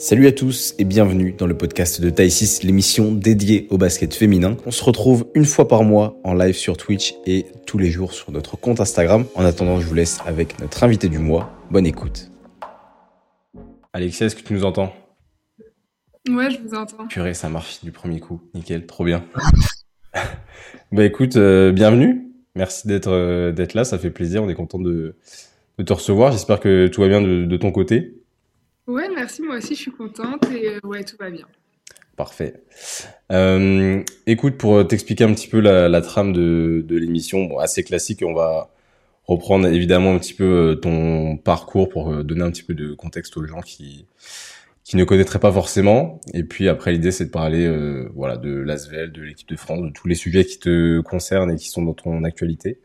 Salut à tous et bienvenue dans le podcast de Taïsis, l'émission dédiée au basket féminin. On se retrouve une fois par mois en live sur Twitch et tous les jours sur notre compte Instagram. En attendant, je vous laisse avec notre invité du mois. Bonne écoute. Alexia, est-ce que tu nous entends? Ouais, je vous entends. Purée, ça marche du premier coup. Nickel, trop bien. bah écoute, euh, bienvenue. Merci d'être euh, d'être là, ça fait plaisir. On est content de, de te recevoir. J'espère que tout va bien de, de ton côté. Ouais, merci, moi aussi je suis contente et euh, ouais, tout va bien. Parfait. Euh, écoute, pour t'expliquer un petit peu la, la trame de, de l'émission, bon, assez classique, on va reprendre évidemment un petit peu euh, ton parcours pour euh, donner un petit peu de contexte aux gens qui qui ne connaîtraient pas forcément. Et puis après, l'idée c'est de parler, euh, voilà, de l'Asvel, de l'équipe de France, de tous les sujets qui te concernent et qui sont dans ton actualité.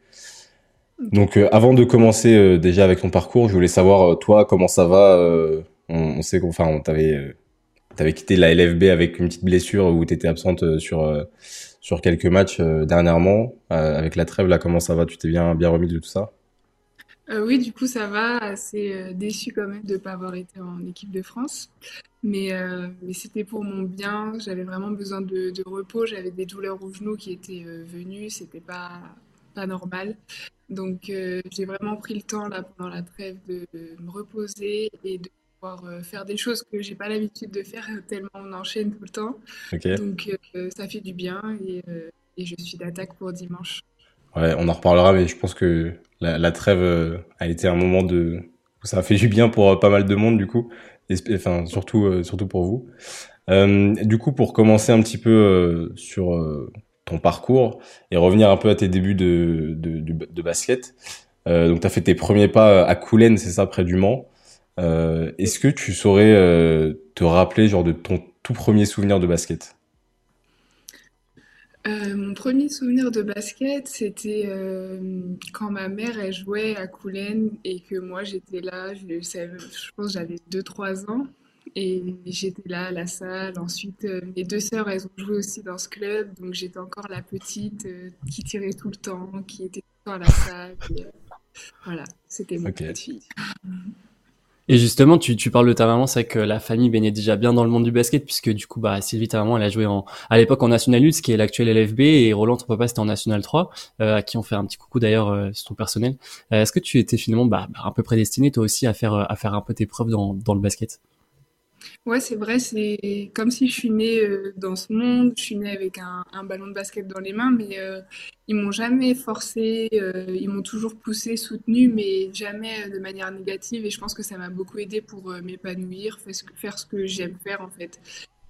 Donc, euh, avant de commencer euh, déjà avec ton parcours, je voulais savoir toi comment ça va on, sait qu'enfin, on t'avait, euh, t'avais quitté la LFB avec une petite blessure où t'étais absente euh, sur euh, sur quelques matchs dernièrement. avec la trêve, là, comment ça va? Tu t'es bien bien remis de tout ça? Oui, du coup, ça va. Assez déçu quand même de ne pas avoir été en équipe de France. Mais, c'était pour mon bien. J'avais vraiment besoin de, de repos. J'avais des douleurs au genou qui étaient venues. C'était pas, pas normal. Donc, j'ai vraiment pris le temps là pendant la trêve de me reposer et de pouvoir euh, faire des choses que j'ai pas l'habitude de faire euh, tellement on enchaîne tout le temps. Donc euh, ça fait du bien et, et je suis d'attaque pour dimanche. Ouais, on en reparlera, mais je pense que la, la trêve a été un moment de où ça a fait du bien pour pas mal de monde du coup, et, enfin surtout surtout pour vous. Euh, du coup, pour commencer un petit peu euh, sur euh, ton parcours et revenir un peu à tes débuts de de, de, de basket. Donc, tu as fait tes premiers pas à Coulennes, c'est ça, près du Mans. Euh, est-ce que tu saurais euh, te rappeler genre de ton tout premier souvenir de basket? Euh, mon premier souvenir de basket, c'était euh, quand ma mère elle jouait à Coulennes et que moi j'étais là, je, savais- je pense que j'avais deux trois ans et j'étais là à la salle. Ensuite, euh, mes deux sœurs, elles ont joué aussi dans ce club, donc j'étais encore la petite euh, qui tirait tout le temps, qui était tout le temps à la salle. et, euh, voilà, c'était ma Ok. petite fille. Et justement, tu, tu parles de ta maman, c'est vrai que la famille baignait déjà bien dans le monde du basket, puisque du coup, bah, Sylvie, ta maman, elle a joué en, à l'époque en National 8, ce qui est l'actuel LFB, et Roland, ton papa, c'était en National 3, euh, à qui on fait un petit coucou d'ailleurs euh, sur ton personnel. Euh, est-ce que tu étais finalement bah, bah, un peu prédestiné, toi aussi, à faire, euh, à faire un peu tes preuves dans, dans le basket? Ouais, c'est vrai, c'est comme si je suis née euh, dans ce monde, je suis née avec un, ballon de basket dans les mains, mais euh, ils m'ont jamais forcé, euh, ils m'ont toujours poussé, soutenu, mais jamais euh, de manière négative, et je pense que ça m'a beaucoup aidé pour m'épanouir, faire ce que, j'aime faire en fait.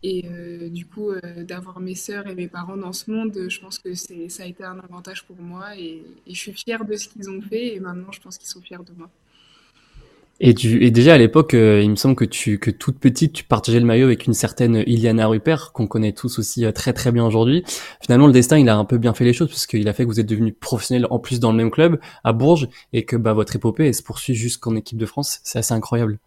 Et du coup, d'avoir mes sœurs et mes parents dans ce monde, je pense que ça a été un avantage pour moi, et je suis fière de ce qu'ils ont fait, et maintenant je pense qu'ils sont fiers de moi. Et, et déjà à l'époque, euh, il me semble que tu, que toute petite, tu partageais le maillot avec une certaine Iliana Rupert, qu'on connaît tous aussi euh, très très bien aujourd'hui. Finalement, le destin, il a un peu bien fait les choses, parce qu'il a fait que vous êtes devenus professionnels en plus dans le même club, à Bourges, et que bah, votre épopée, elle se poursuit jusqu'en équipe de France. C'est assez incroyable.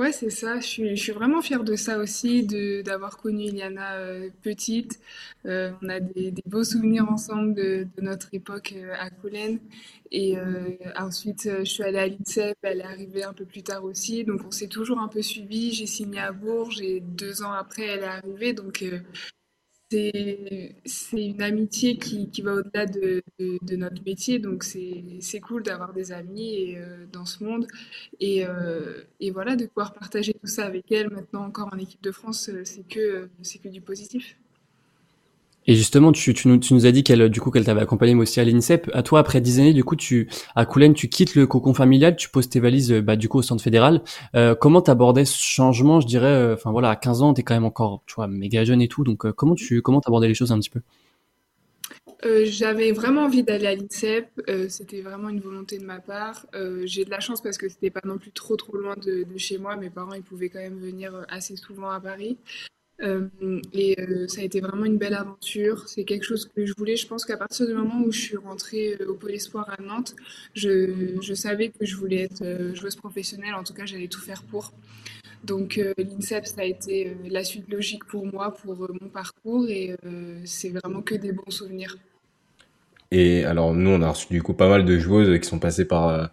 Ouais, c'est ça. Je suis, je suis vraiment fière de ça aussi, d'avoir connu Iliana euh, petite. Euh, on a des, beaux souvenirs ensemble de, notre époque euh, à Coulennes. Et ensuite, je suis allée à l'INSEP, elle est arrivée un peu plus tard aussi. Donc, on s'est toujours un peu suivis. J'ai signé à Bourges et deux ans après, elle est arrivée. Donc, c'est, une amitié qui, va au-delà de, notre métier. Donc, c'est, cool d'avoir des amis euh, dans ce monde. Et, euh, et voilà, de pouvoir partager tout ça avec elle maintenant encore en équipe de France, euh, c'est que, c'est que du positif. Et justement, tu, tu, nous, tu nous as dit qu'elle, du coup, qu'elle t'avait accompagné mais aussi à l'INSEP. À toi, après dix années, du coup, tu, à Coulennes, tu quittes le cocon familial, tu poses tes valises, bah, du coup, au centre fédéral. Euh, comment t'abordais ce changement, je dirais, euh, enfin voilà, à 15 ans, t'es quand même encore, tu vois, méga jeune et tout, donc euh, comment tu, comment t'abordais les choses un petit peu? Euh, j'avais vraiment envie d'aller à l'INSEP, euh, c'était vraiment une volonté de ma part. J'ai de la chance parce que c'était pas non plus trop trop loin de, de chez moi. Mes parents ils pouvaient quand même venir assez souvent à Paris. Euh, et euh, ça a été vraiment une belle aventure. C'est quelque chose que je voulais. Je pense qu'à partir du moment où je suis rentrée euh, au Pôle Espoir à Nantes, je, je savais que je voulais être joueuse professionnelle. En tout cas, j'allais tout faire pour. Donc l'INSEP, ça a été la suite logique pour moi, pour mon parcours. Et c'est vraiment que des bons souvenirs. Et alors, nous, on a reçu du coup pas mal de joueuses qui sont passées par,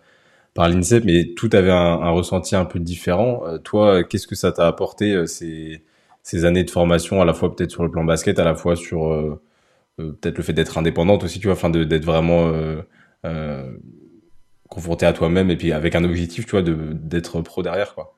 par l'INSEP, mais tout avait un, ressenti un peu différent. toi, qu'est-ce que ça t'a apporté ces années de formation, à la fois peut-être sur le plan basket, à la fois sur peut-être le fait d'être indépendante aussi, tu vois, enfin d'être vraiment confronté à toi-même et puis avec un objectif, tu vois, d'être pro derrière, quoi.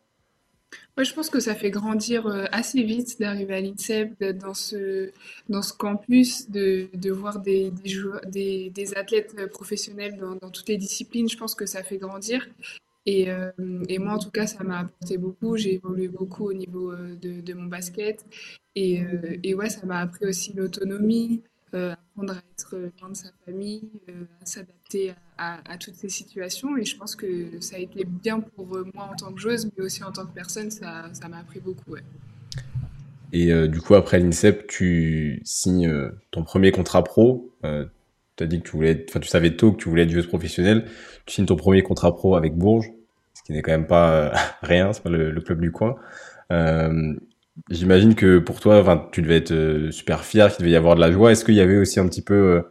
Ouais, je pense que ça fait grandir euh, assez vite d'arriver à l'INSEP, dans ce, dans ce campus, de, de voir des, des, joueurs, des, athlètes professionnels dans, toutes les disciplines. Je pense que ça fait grandir. Et, euh, et moi, en tout cas, ça m'a apporté beaucoup. J'ai évolué beaucoup au niveau euh, de, mon basket. Et, et ouais, ça m'a appris aussi l'autonomie, euh, apprendre à être loin de sa famille, euh, à s'adapter à, toutes ces situations. Et je pense que ça a été bien pour moi en tant que joueuse, mais aussi en tant que personne, ça, m'a appris beaucoup. Ouais. Et euh, du coup, après l'INSEP, tu signes ton premier contrat pro. tu as dit que tu voulais, enfin, tu savais tôt que tu voulais être joueuse professionnelle. Tu signes ton premier contrat pro avec Bourges, qui n'est quand même pas rien, c'est pas le, club du coin. Euh, J'imagine que pour toi, tu devais être euh, super fier, qu'il devait y avoir de la joie. Est-ce qu'il y avait aussi un petit peu, euh,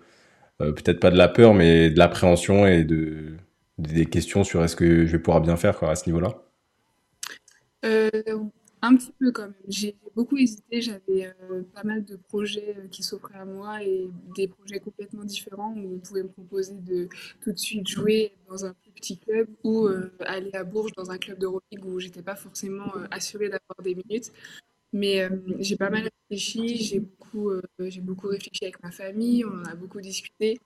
euh, peut-être pas de la peur, mais de l'appréhension et de, des questions sur est-ce que je vais pouvoir bien faire à ce niveau-là? Euh, Un petit peu quand même. J'ai beaucoup hésité. J'avais pas mal de projets qui s'offraient à moi et des projets complètement différents où on pouvait me proposer de tout de suite jouer dans un plus petit club ou aller à Bourges dans un club de Euroleague où j'étais pas forcément assurée d'avoir des minutes. Mais euh, j'ai pas mal réfléchi, j'ai beaucoup, euh, j'ai beaucoup réfléchi avec ma famille, on en a beaucoup discuté.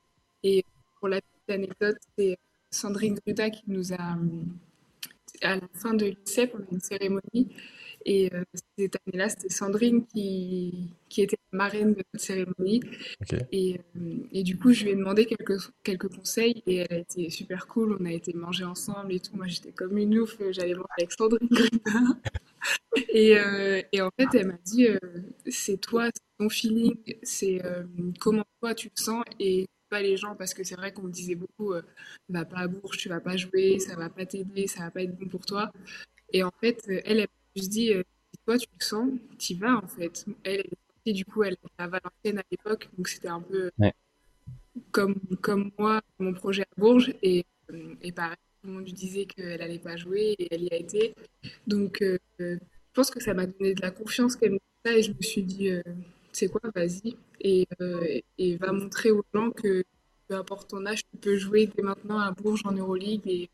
Et pour la petite anecdote, c'est Sandrine Gruta qui nous a, à la fin de l'ICEP, on a une cérémonie. Et euh, cette année-là, c'était Sandrine qui, qui était la marraine de notre cérémonie. Et, et, du coup, je lui ai demandé quelques, quelques conseils et elle a été super cool. On a été manger ensemble et tout. Moi, j'étais comme une ouf. J'allais voir avec Sandrine. Et, euh, et, en fait, elle m'a dit, euh, c'est toi, c'est ton feeling, c'est euh, comment toi tu te sens et pas les gens parce que c'est vrai qu'on me disait beaucoup, va pas à Bourges, tu vas pas jouer, ça va pas t'aider, ça va pas être bon pour toi. Et en fait, elle, elle m'a juste dit, toi tu le sens, y vas en fait. Elle, elle du coup, elle était à Valenciennes à l'époque, donc c'était un peu comme, comme moi, mon projet à Bourges. Et, et pareil, tout le monde lui disait qu'elle allait pas jouer et elle y a été. Donc, je pense que ça m'a donné de la confiance qu'elle me ça et je me suis dit, euh, c'est quoi, vas-y et, euh, et, va montrer aux gens que peu importe ton âge, tu peux jouer dès maintenant à Bourges en Euroleague et,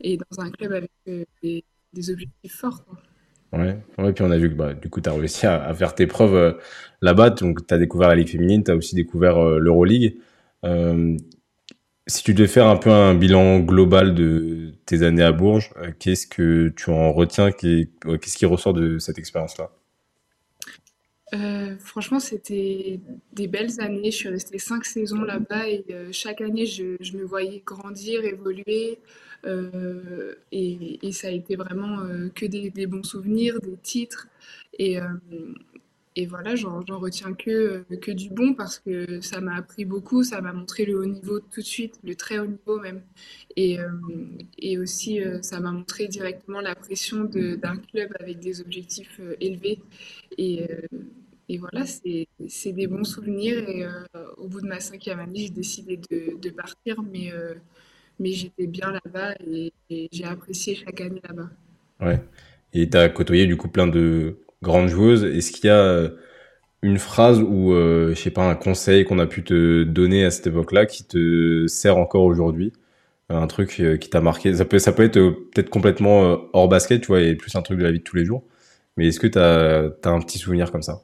et dans un club avec euh, des, des, objectifs forts. Quoi. Ouais. ouais, puis on a vu que bah, du coup, tu as réussi à, faire tes preuves euh, là-bas. Donc, tu as découvert la Ligue féminine, tu as aussi découvert euh, l'Euroleague. Si tu devais faire un peu un bilan global de tes années à Bourges, euh, qu'est-ce que tu en retiens? Qu'est-ce qui ressort de cette expérience-là? Euh, franchement, c'était des belles années. Je suis restée cinq saisons là-bas et euh, chaque année, je, me voyais grandir, évoluer. Euh, et, ça a été vraiment euh, que des, bons souvenirs, des titres. Et, euh, voilà, j'en retiens que, que du bon parce que ça m'a appris beaucoup, ça m'a montré le haut niveau tout de suite, le très haut niveau même. Et, aussi, ça m'a montré directement la pression d'un club avec des objectifs élevés. Et, et voilà, c'est des bons souvenirs. Et au bout de ma cinquième année, j'ai décidé de, de, partir, mais, mais j'étais bien là-bas et, j'ai apprécié chaque année là-bas. Ouais. Et tu as côtoyé du coup plein de grande joueuse. Est-ce qu'il y a euh, une phrase ou, euh, je sais pas, un conseil qu'on a pu te donner à cette époque-là qui te sert encore aujourd'hui? Un truc euh, qui t'a marqué? Ça peut, ça peut être peut-être complètement hors basket, tu vois, et plus un truc de la vie de tous les jours. Mais est-ce que tu as, as, un petit souvenir comme ça?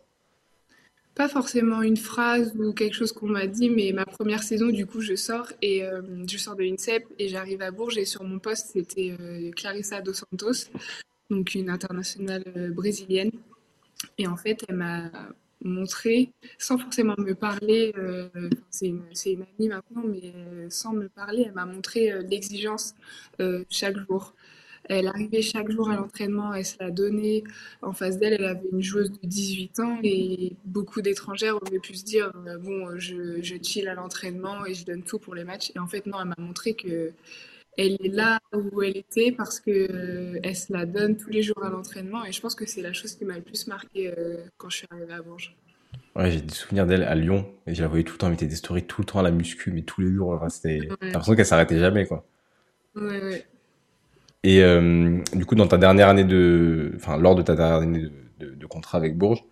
Pas forcément une phrase ou quelque chose qu'on m'a dit, mais ma première saison, du coup, je sors et euh, je sors de l'INSEP et j'arrive à Bourges et sur mon poste, c'était euh, Clarissa Dos Santos, donc une internationale euh, brésilienne. Et en fait, elle m'a montré, sans forcément me parler, c'est une, une, amie maintenant, mais sans me parler, elle m'a montré l'exigence chaque jour. Elle arrivait chaque jour à l'entraînement, elle se l'a donnée. En face d'elle, elle avait une joueuse de 18 ans et beaucoup d'étrangères auraient pu se dire euh, bon, je, je chill à l'entraînement et je donne tout pour les matchs. Et en fait, non, elle m'a montré que elle est là où elle était parce que euh, elle se la donne tous les jours à l'entraînement et je pense que c'est la chose qui m'a le plus marqué euh, quand je suis arrivée à Bourges. Ouais, j'ai des souvenirs d'elle à Lyon et je la voyais tout le temps, elle mettait des stories tout le temps à la muscu, mais tous les jours, c'était ouais. l'impression qu'elle s'arrêtait jamais quoi. Ouais, ouais. Et euh, du coup, dans ta dernière année de, enfin, lors de ta dernière année de, contrat avec Bourges,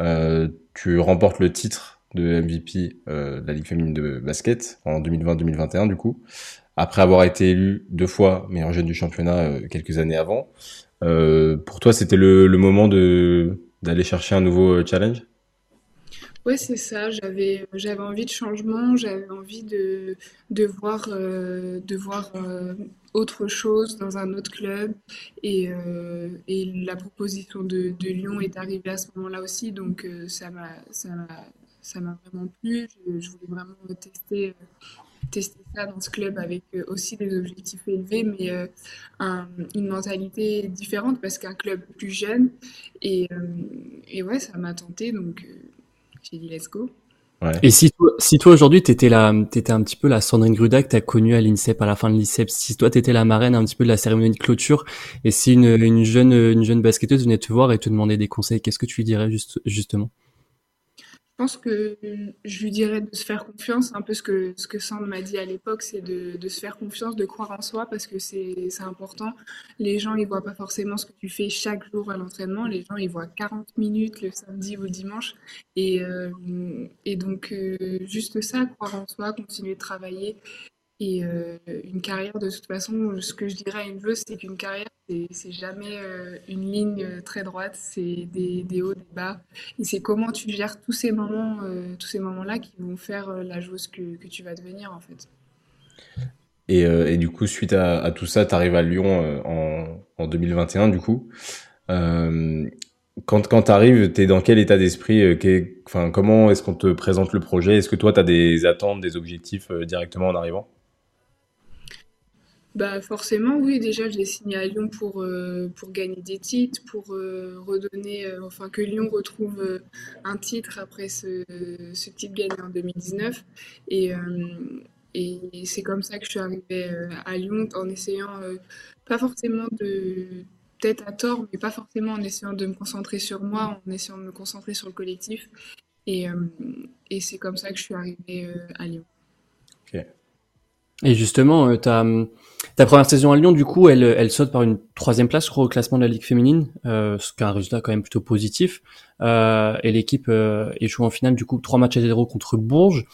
euh, tu remportes le titre de MVP euh, de la Ligue féminine de basket en 2020-2021 du coup, après avoir été élu deux fois meilleur jeune du championnat quelques années avant. Pour toi, c'était le, moment de d'aller chercher un nouveau challenge? Ouais, c'est ça. J'avais, j'avais envie de changement, j'avais envie de, de voir, de voir autre chose dans un autre club. Et, euh, la proposition de, Lyon est arrivée à ce moment-là aussi. Donc, m'a, ça m'a, vraiment plu. Je, voulais vraiment tester, ça dans ce club avec aussi des objectifs élevés, mais une mentalité différente parce qu'un club plus jeune. Et ouais, ça m'a tenté. Donc, j'ai dit let's go. Et si toi, si toi aujourd'hui t'étais la, t'étais un petit peu la Sandrine Gruda que t'as connue à l'INSEP à la fin de l'INSEP, si toi t'étais la marraine un petit peu de la cérémonie de clôture, et si une, une jeune, une jeune basketteuse venait te voir et te demander des conseils, qu'est-ce que tu lui dirais juste, justement? Je pense que je lui dirais de se faire confiance. Un peu ce que, ce que Sand m'a dit à l'époque, c'est de, de, se faire confiance, de croire en soi parce que c'est important. Les gens, ils voient pas forcément ce que tu fais chaque jour à l'entraînement. Les gens, ils voient 40 minutes le samedi ou le dimanche. Et, euh, et donc, euh, juste ça, croire en soi, continuer de travailler. Et euh, une carrière, de toute façon, ce que je dirais à une joueuse, c'est qu'une carrière, c'est jamais euh, une ligne euh, très droite, c'est des, hauts, des bas. Et c'est comment tu gères tous ces moments-là qui vont faire la joueuse que, tu vas devenir, en fait. Et, du coup, suite à, tout ça, tu arrives à Lyon en, en, 2021, du coup. quand quand tu arrives, tu es dans quel état d'esprit Comment est-ce qu'on te présente le projet? Est-ce que toi, tu as des attentes, des objectifs directement en arrivant? Bah forcément, oui. Déjà, je l'ai signé à Lyon pour, euh, pour gagner des titres, pour euh, redonner, euh, enfin que Lyon retrouve un titre après ce, ce titre gagné en 2019. Et, et c'est comme ça que je suis arrivée à Lyon en essayant, pas forcément de, peut-être à tort, mais pas forcément en essayant de me concentrer sur moi, en essayant de me concentrer sur le collectif. Et, et c'est comme ça que je suis arrivée à Lyon. Ok. Et justement, euh, ta, ta première saison à Lyon, du coup, elle, elle saute par une troisième place au classement de la Ligue féminine, euh, ce qui est un résultat quand même plutôt positif. Euh, et l'équipe euh, échoue en finale, du coup, trois matchs à zéro contre Bourges.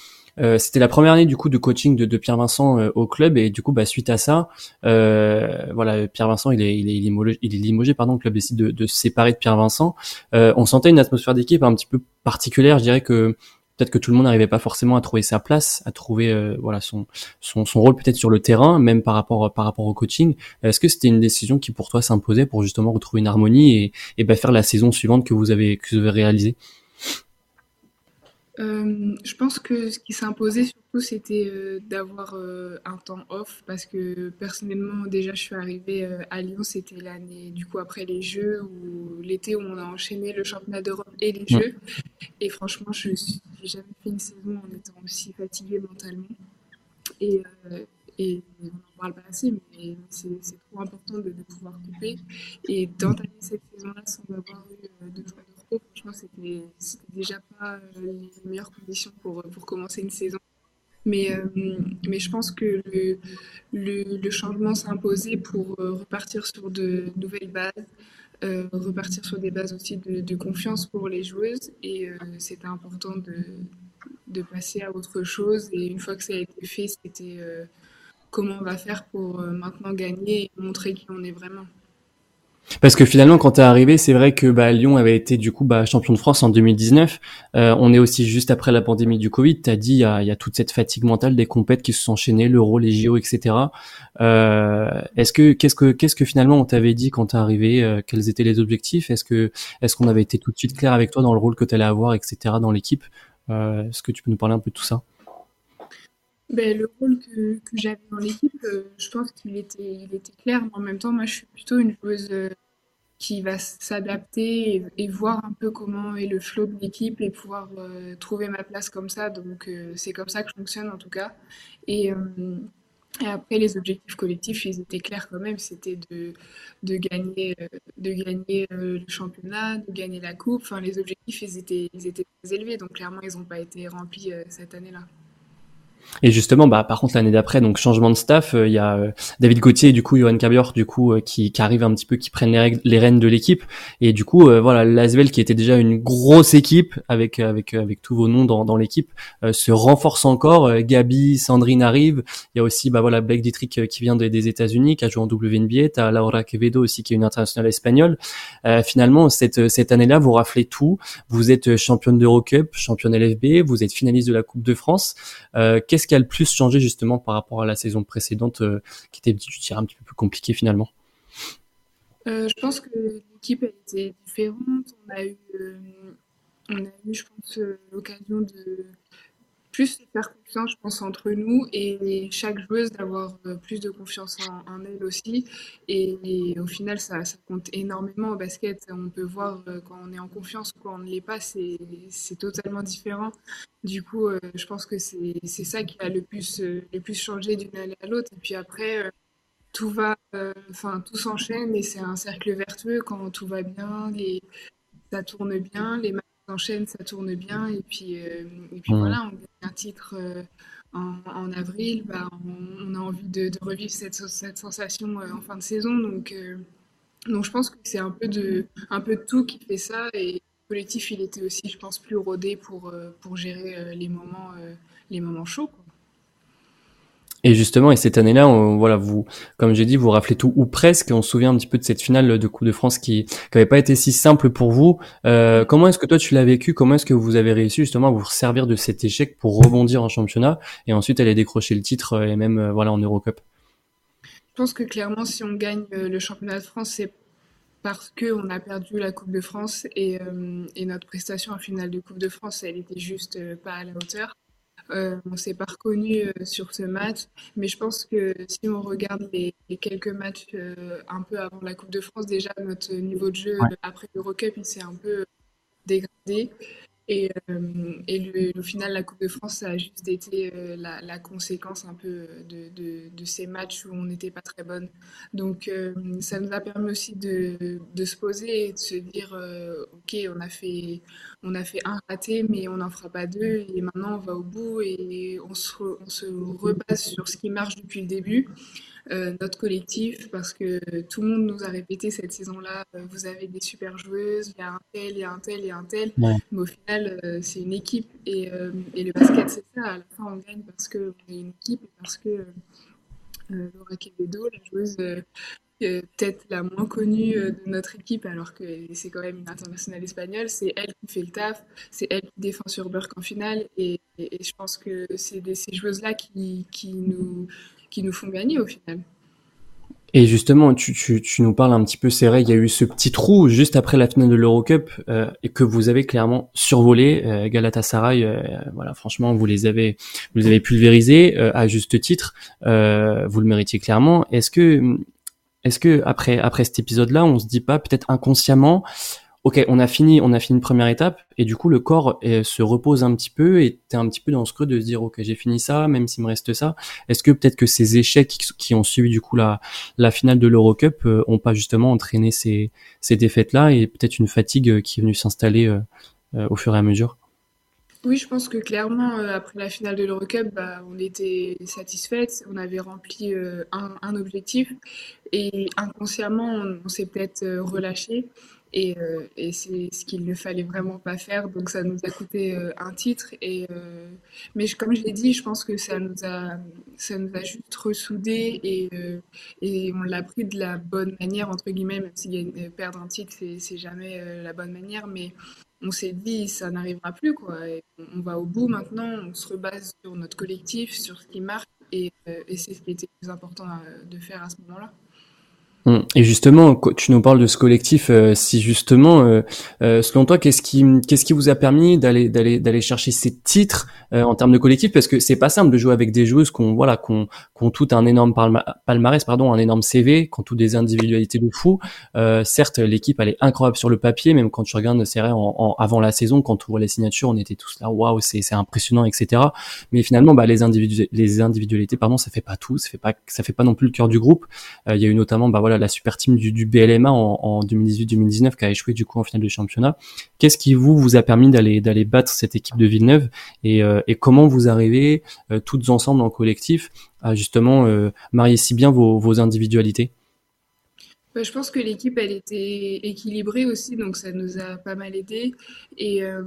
Euh, c'était la première année du coup de coaching de, de Pierre Vincent euh, au club et du coup bah suite à ça voilà Pierre Vincent il est il est, il est, limogé, il est limogé pardon le club décide de, de se séparer de Pierre Vincent on sentait une atmosphère d'équipe un petit peu particulière je dirais que peut-être que tout le monde n'arrivait pas forcément à trouver sa place, à trouver euh, voilà son, son, son rôle peut-être sur le terrain, même par rapport par rapport au coaching. Est-ce que c'était une décision qui pour toi s'imposait pour justement retrouver une harmonie et, et bah, faire la saison suivante que vous avez que vous avez réalisée? Euh, je pense que ce qui imposé surtout, c'était euh, d'avoir euh, un temps off parce que personnellement, déjà, je suis arrivée à Lyon, c'était l'année du coup après les Jeux ou l'été où on a enchaîné le championnat d'Europe et les Jeux. Et franchement, je n'ai jamais fait une saison en étant aussi fatiguée mentalement. Et, et on n'en parle pas assez, mais c'est trop important de, de, pouvoir couper et d'entamer cette saison-là sans avoir eu de franchement, c'était déjà pas euh, les meilleures conditions pour, pour commencer une saison. Mais, euh, mais je pense que le, changement s'est imposé pour euh, repartir sur de nouvelles bases, repartir sur des bases aussi de, de confiance pour les joueuses. Et c'était important de, de passer à autre chose. Et une fois que ça a été fait, c'était comment on va faire pour maintenant gagner et montrer qui on est vraiment. Parce que finalement, quand t'es arrivé, c'est vrai que bah, Lyon avait été du coup bah, champion de France en 2019. Euh, on est aussi juste après la pandémie du Covid. T'as dit il y a, toute cette fatigue mentale des compètes qui se sont enchaînées, l'Euro, les JO, etc. Euh, est-ce que qu'est-ce que qu'est-ce que finalement on t'avait dit quand t'es arrivé euh, Quels étaient les objectifs? Est-ce que est-ce qu'on avait été tout de suite clair avec toi dans le rôle que t'allais avoir, etc. Dans l'équipe? Est-ce que tu peux nous parler un peu de tout ça? Ben, le rôle que, que j'avais dans l'équipe, euh, je pense qu'il était, il était clair, mais en même temps, moi, je suis plutôt une joueuse euh, qui va s'adapter et, voir un peu comment est le flow de l'équipe et pouvoir euh, trouver ma place comme ça. Donc, c'est comme ça que je fonctionne en tout cas. Et, et, après, les objectifs collectifs, ils étaient clairs quand même. C'était de, de gagner, de gagner le championnat, de gagner la coupe. Enfin, les objectifs, ils étaient, ils étaient très élevés. Donc, clairement, ils n'ont pas été remplis cette année-là. Et justement, bah, par contre, l'année d'après, donc changement de staff, euh, il y a euh, David Gauthier et du coup Johan Cabior, du coup, euh, qui, qui arrivent un petit peu, qui prennent les, les rênes de l'équipe. Et du coup, voilà, l'Asvel qui était déjà une grosse équipe avec avec avec tous vos noms dans, dans l'équipe se renforce encore. Gabi, Sandrine arrive. Il y a aussi, bah voilà, Blake Dietrich qui vient des, des États-Unis, qui a joué en WNBA. T'as Laura Quevedo aussi qui est une internationale espagnole. finalement, cette cette année-là, vous raflez tout. Vous êtes championne d'Eurocup, championne LFB, vous êtes finaliste de la Coupe de France. Qu'est-ce qu'est-ce qui a le plus changé justement par rapport à la saison précédente, euh, qui était, je dirais, un petit peu plus compliquée finalement? Euh, Je pense que l'équipe a été différente. On a eu, euh, on a eu je pense, l'occasion de plus faire confiance, je pense, entre nous et chaque joueuse d'avoir euh, plus de confiance en, elle aussi. Et, au final, ça, compte énormément au basket. On peut voir euh, quand on est en confiance quand on ne l'est pas, c'est totalement différent. Du coup, euh, je pense que c'est ça qui a le plus, le plus changé d'une année à l'autre. Et puis après, tout va, enfin, tout s'enchaîne et c'est un cercle vertueux quand tout va bien, les, ça tourne bien, les enchaîne, ça tourne bien. Et puis, euh, et puis voilà, on gagne un titre euh, en, avril. Bah, on, a envie de, revivre cette, cette sensation euh, en fin de saison. Donc, donc je pense que c'est un, peu de, un peu de tout qui fait ça. Et le collectif, il était aussi, je pense, plus rodé pour, pour gérer les, moments, les moments chauds. Et justement, et cette année-là, voilà, vous, comme j'ai dit, vous raflez tout ou presque. on se souvient un petit peu de cette finale de Coupe de France qui, qui pas été si simple pour vous. Euh, comment est-ce que toi tu l'as vécu? Comment est-ce que vous avez réussi justement à vous servir de cet échec pour rebondir en championnat et ensuite aller décrocher le titre euh, et même euh, voilà en Eurocup? Je pense que clairement, si on gagne le championnat de France, c'est parce que on a perdu la Coupe de France et, et, notre prestation en finale de Coupe de France, elle était juste pas à la hauteur. Euh, on s'est pas reconnu euh, sur ce match, mais je pense que si on regarde les, quelques matchs euh, un peu avant la Coupe de France, déjà notre niveau de jeu après l'Eurocup, il s'est un peu dégradé. Et, euh, et le, au final, la Coupe de France, ça a juste été euh, la, conséquence un peu de, de, ces matchs où on n'était pas très bonne. Donc, euh, ça nous a permis aussi de, de, se poser et de se dire, OK, on a, fait, on a fait un raté, mais on n'en fera pas deux. Et maintenant, on va au bout et on se, on se rebase sur ce qui marche depuis le début. Euh, notre collectif parce que tout le monde nous a répété cette saison-là, euh, vous avez des super joueuses, il y a un tel, il y a un tel, il y a un tel. Mais au final, euh, c'est une équipe et, et, le basket, c'est ça. À la fin, on gagne parce qu'on est une équipe et parce que Laura Quevedo, la joueuse peut-être la moins connue de notre équipe, alors que c'est quand même une internationale espagnole, c'est elle qui fait le taf, c'est elle qui défend sur Burke en finale, et, je pense que c'est ces joueuses-là qui nous font gagner au final. Et justement, tu, tu, tu, nous parles un petit peu, vrai, il y a eu ce petit trou juste après la finale de l'Eurocup euh, que vous avez clairement survolé. Euh, Galatasaray, euh, voilà, franchement, vous les avez, vous les avez pulvérisés euh, à juste titre. Euh, vous le méritiez clairement. Est-ce que, est-ce que après après cet épisode-là, on se dit pas peut-être inconsciemment, ok, on a fini, on a fini une première étape, et du coup le corps euh, se repose un petit peu, et t'es un petit peu dans ce creux de se dire, ok, j'ai fini ça, même s'il me reste ça. Est-ce que peut-être que ces échecs qui, ont suivi du coup la, finale de l'Eurocup euh, ont pas justement entraîné ces, ces défaites-là, et peut-être une fatigue euh, qui est venue s'installer euh, au fur et à mesure? Oui, je pense que clairement, après la finale de l'Eurocup, bah, on était satisfaite, on avait rempli un, objectif et inconsciemment, on, on s'est peut-être relâché. Et, euh, et c'est ce qu'il ne fallait vraiment pas faire. Donc ça nous a coûté euh, un titre. Et, euh, mais comme je l'ai dit, je pense que ça nous a, ça nous a juste ressoudés et, on l'a pris de la bonne manière, entre guillemets, même si perdre un titre, c'est jamais la bonne manière. Mais on s'est dit, ça n'arrivera plus. On va au bout maintenant, on se rebase sur notre collectif, sur ce qui marche. Et c'est ce qui était le plus important de faire à ce moment-là. Hum. Et justement, tu nous parles de ce collectif. Euh, si justement, euh, euh, selon toi, qu'est-ce qui, qu'est-ce qui vous a permis d'aller, d'aller, d'aller chercher ces titres en termes de collectif? Parce que c'est pas simple de jouer avec des joueuses qu'on, voilà, qu'on, qu'on tout un énorme palmarès, pardon, un énorme CV, qu'on tout des individualités de fou. certes, l'équipe elle est incroyable sur le papier, même quand tu regardes, c'est vrai, en, avant la saison, quand on voit les signatures, on était tous là, waouh, c'est, c'est impressionnant, etc. Mais finalement, bah, les, individu les individualités, pardon, ça fait pas tout, ça fait pas, ça fait pas non plus le cœur du groupe. Il y a eu notamment, bah voilà la super team du, BLMA en, en 2018-2019 qui a échoué du coup en finale de championnat. Qu'est-ce qui vous vous a permis d'aller d'aller battre cette équipe de Villeneuve et, et comment vous arrivez toutes ensemble en collectif à justement marier si bien vos, vos individualités? Bah, je pense que l'équipe, elle était équilibrée aussi, donc ça nous a pas mal aidé. Et, euh,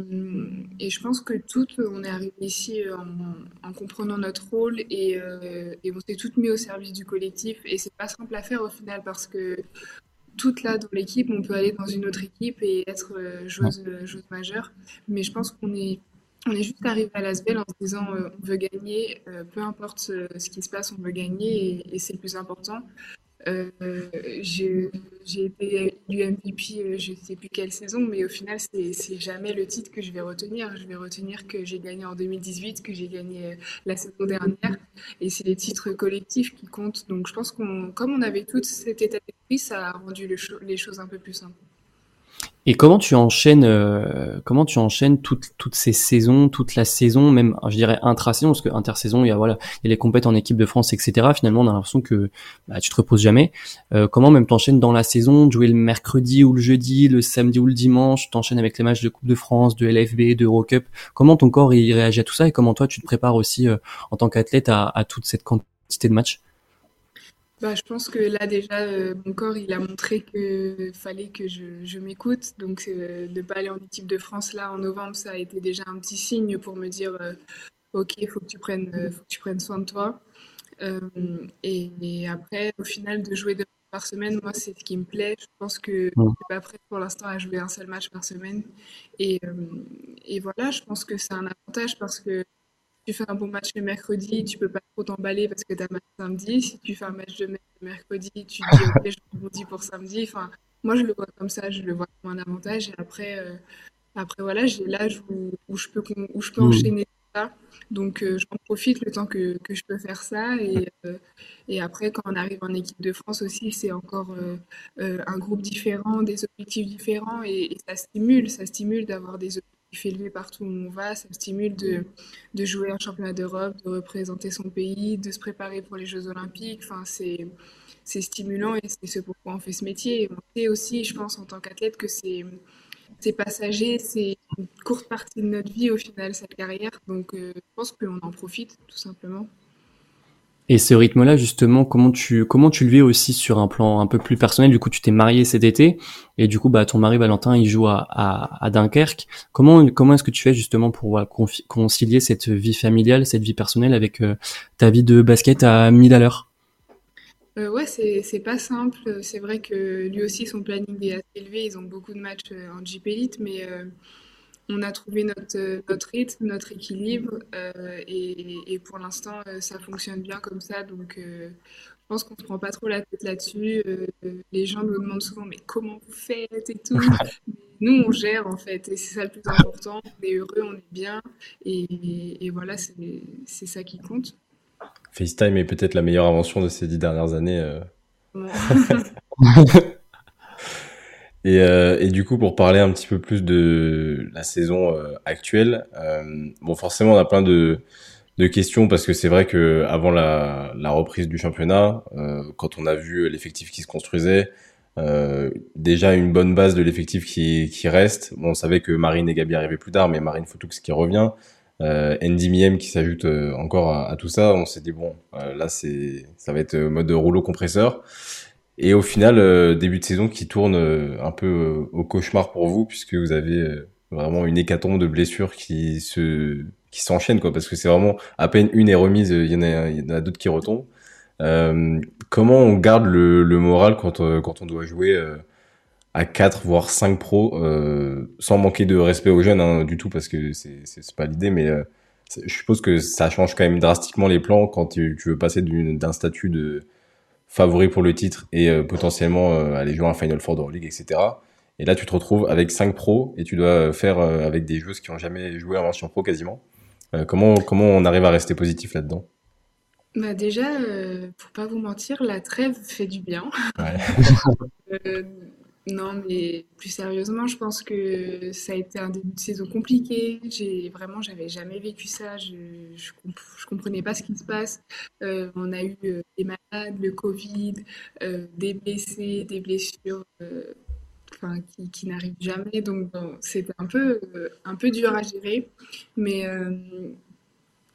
et je pense que toutes, on est arrivé ici en, en, comprenant notre rôle et, euh, et on s'est toutes mis au service du collectif. Et c'est pas simple à faire au final parce que toutes là dans l'équipe, on peut aller dans une autre équipe et être euh, joueuse, joueuse majeure. Mais je pense qu'on est on est juste arrivé à Lasvel en se disant on veut gagner, peu importe ce, qui se passe, on veut gagner et, et c'est le plus important. Euh, j'ai été du MVP, euh, je ne sais plus quelle saison, mais au final, c'est jamais le titre que je vais retenir. Je vais retenir que j'ai gagné en 2018, que j'ai gagné euh, la saison dernière, et c'est les titres collectifs qui comptent. Donc je pense qu'on, comme on avait tous cet état d'esprit, ça a rendu les choses un peu plus simples. Et comment tu enchaînes, euh, comment tu enchaînes toutes toutes ces saisons, toute la saison, même je dirais intra-saison, parce que intersaison, il y a voilà, il y a les compètes en équipe de France, etc. Finalement, on a l'impression que bah, tu te reposes jamais. Euh, comment même t'enchaînes dans la saison, jouer le mercredi ou le jeudi, le samedi ou le dimanche, t'enchaînes avec les matchs de Coupe de France, de LFB, de Eurocup. Comment ton corps il réagit à tout ça et comment toi tu te prépares aussi euh, en tant qu'athlète à, à toute cette quantité de matchs? Bah, je pense que là déjà, euh, mon corps, il a montré qu'il fallait que je, je m'écoute. Donc euh, de ne pas aller en équipe de France là en novembre, ça a été déjà un petit signe pour me dire, euh, ok, il faut, que tu prennes, faut que tu prennes soin de toi. Et, après, au final, de jouer deux fois par semaine, moi, c'est ce qui me plaît. Je pense que je ne suis pas prête pour l'instant à jouer un seul match par semaine. Et, et voilà, je pense que c'est un avantage parce que tu fais un bon match le mercredi, tu peux pas trop t'emballer parce que tu as match samedi. Si tu fais un match de mercredi, tu dis ok, je rebondis pour samedi. Enfin, moi, je le vois comme ça, je le vois comme un avantage. Et après, euh, après voilà, j'ai l'âge où, où, je peux, où je peux enchaîner ça. Donc, euh, j'en profite le temps que, que, je peux faire ça. Et, euh, et après, quand on arrive en équipe de France aussi, c'est encore un groupe différent, des objectifs différents. Et, et ça stimule, ça stimule d'avoir des objectifs fait élevé partout où on va. Ça me stimule de, de jouer un championnat d'Europe, de représenter son pays, de se préparer pour les Jeux Olympiques. Enfin, c'est, c'est stimulant et c'est ce pourquoi on fait ce métier. on sait aussi, je pense, en tant qu'athlète, que c'est, c'est passager, c'est une courte partie de notre vie au final, cette carrière. Donc, euh, je pense qu'on en profite tout simplement. Et ce rythme-là, justement, comment tu comment tu le vis aussi sur un plan un peu plus personnel? Du coup, tu t'es marié cet été, et du coup, bah ton mari Valentin, il joue à, à, à Dunkerque. Comment comment est-ce que tu fais justement pour concilier cette vie familiale, cette vie personnelle avec euh, ta vie de basket à 1000 à l'heure? Euh, ouais, c'est pas simple. C'est vrai que lui aussi, son planning est assez élevé. Ils ont beaucoup de matchs euh, en Jeep Elite, mais euh, on a trouvé notre, notre rythme, notre équilibre euh, et, et, pour l'instant euh, ça fonctionne bien comme ça donc euh, je pense qu'on se prend pas trop la tête là-dessus. Euh, les gens nous demandent souvent mais comment vous faites et tout. nous on gère en fait et c'est ça le plus important. On est heureux, on est bien et, et voilà c'est ça qui compte. FaceTime est peut-être la meilleure invention de ces dix dernières années. Et, euh, et, du coup, pour parler un petit peu plus de la saison euh, actuelle, euh, bon, forcément, on a plein de, de questions parce que c'est vrai que avant la, la, reprise du championnat, euh, quand on a vu l'effectif qui se construisait, euh, déjà une bonne base de l'effectif qui, qui reste. Bon, on savait que Marine et Gabi arrivaient plus tard, mais Marine Foutoux qui revient, Andy Miem qui s'ajoute encore à, à, tout ça. On s'est dit bon, là c'est ça va être mode rouleau compresseur. Et au final, euh, début de saison qui tourne euh, un peu euh, au cauchemar pour vous, puisque vous avez vraiment une hécatombe de blessures qui se qui s'enchaînent, quoi, parce que c'est vraiment à peine une est remise, il y en a, a d'autres qui retombent. Euh, comment on garde le, le moral quand, quand on doit jouer à 4 voire 5 pros sans manquer de respect aux jeunes hein, du tout parce que c'est c'est pas l'idée mais je suppose que ça change quand même drastiquement les plans quand tu, tu veux passer d'un statut de favori pour le titre et euh, potentiellement euh, aller jouer un Final Four de League, etc. Et là, tu te retrouves avec 5 pros et tu dois faire euh, avec des joueuses qui ont jamais joué en version pro quasiment. comment, comment on arrive à rester positif là-dedans? Bah déjà, pour pas vous mentir, la trêve fait du bien. Non, mais plus sérieusement, je pense que ça a été un début de saison compliqué. J'ai vraiment, j'avais jamais vécu ça. Je, je, comprenais pas ce qui se passe. Euh, on a eu euh, des malades, le Covid, euh, des blessés, des blessures, enfin, qui, qui n'arrivent jamais. Donc bon, c'était un peu, un peu dur à gérer. Mais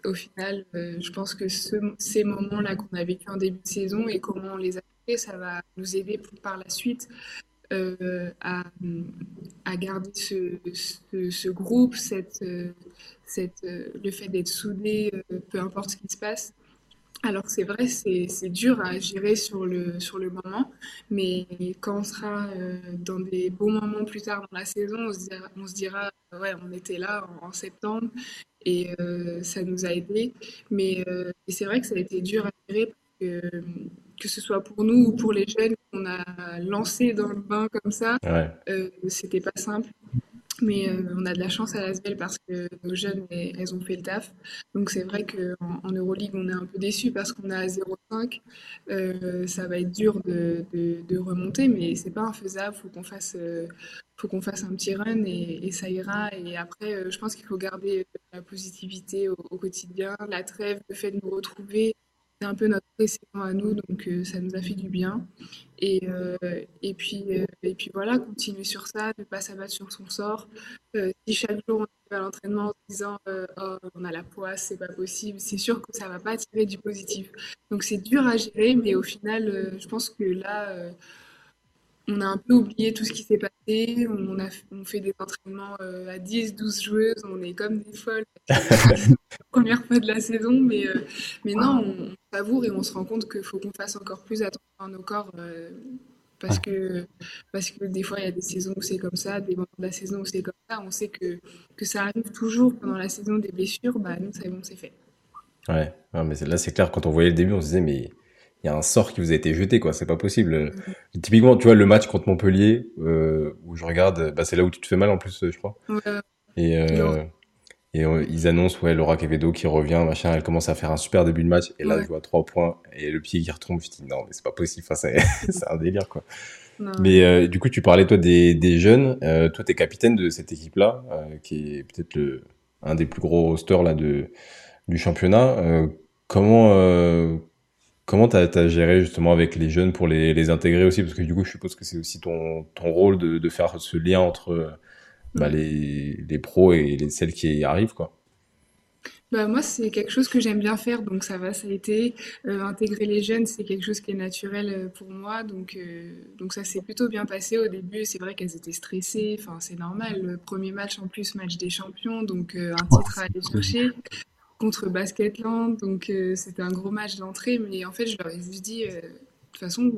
au final, je pense que ce, ces moments-là qu'on a vécu en début de saison et comment on les a fait, ça va nous aider par la suite euh, à, garder ce, groupe, cette, cette, le fait d'être soudé, peu importe ce qui se passe. Alors c'est vrai, c'est dur à gérer sur le, moment, mais quand on sera euh, dans des beaux moments plus tard dans la saison, on se dira, on ouais, on était là en, septembre et euh, ça nous a aidés. Mais euh, c'est vrai que ça a été dur à gérer parce que que ce soit pour nous ou pour les jeunes qu'on a lancés dans le bain comme ça, Ouais. euh, c'était pas simple. Mais euh, on a de la chance à l'Asvel parce que nos jeunes, elles, ont fait le taf. Donc c'est vrai qu'en en Euroleague, on est un peu déçus parce qu'on est à 0,5. Euh, ça va être dur de, de, de remonter, mais c'est pas infaisable. Faut qu'on fasse, euh, faut qu'on fasse un petit run et, et ça ira. Et après, je pense qu'il faut garder la positivité au, au quotidien, la trêve, le fait de nous retrouver. C'est un peu notre précédent à nous, donc euh, ça nous a fait du bien. Et, euh, et puis, euh, et puis voilà, continuer sur ça, ne pas s'abattre sur son sort. Si chaque jour on arrive à l'entraînement en se disant oh, on a la poisse, c'est pas possible, c'est sûr que ça va pas tirer du positif. Donc c'est dur à gérer, mais au final, je pense que là, on a un peu oublié tout ce qui s'est passé. On a, on fait des entraînements euh, à 10, 12 joueuses, on est comme des folles. La première fois de la saison, mais, euh, mais non, on, on savoure et on se rend compte qu'il faut qu'on fasse encore plus attention à nos corps. euh, parce que, parce que des fois, il y a des saisons où c'est comme ça, des moments de la saison où c'est comme ça. On sait que, que ça arrive toujours pendant la saison des blessures. Bah, nous, c'est bon, c'est fait. Ouais, ouais, mais là c'est clair, quand on voyait le début, on se disait, mais il y a un sort qui vous a été jeté, quoi, c'est pas possible. Euh, Typiquement, tu vois, le match contre Montpellier, euh, où je regarde, bah, c'est là où tu te fais mal en plus, je crois. Et, euh, et euh, ils annoncent, ouais, Laura Quevedo qui revient, machin, elle commence à faire un super début de match, et là, ouais, je vois trois points, et le pied qui retombe, je dis, non, mais c'est pas possible, enfin, c'est un délire, quoi. non, Mais du coup, tu parlais, toi, des, des jeunes, toi, t'es capitaine de cette équipe-là, qui est peut-être le, un des plus gros rosters, là, de, du championnat. Euh, comment, t'as, t'as géré justement avec les jeunes pour les, les intégrer aussi? Parce que du coup, je suppose que c'est aussi ton, ton rôle de, de faire ce lien entre euh, bah, les, les pros et les, celles qui y arrivent, quoi. Bah, moi, c'est quelque chose que j'aime bien faire, donc ça va, ça a été. Euh, intégrer les jeunes, c'est quelque chose qui est naturel euh, pour moi, donc, euh, donc ça s'est plutôt bien passé au début. C'est vrai qu'elles étaient stressées, enfin, c'est normal. Le premier match en plus, match des champions, donc euh, un titre à aller chercher contre Basketland, donc euh, c'était un gros match d'entrée, mais en fait, je leur ai juste dit, euh, de toute façon,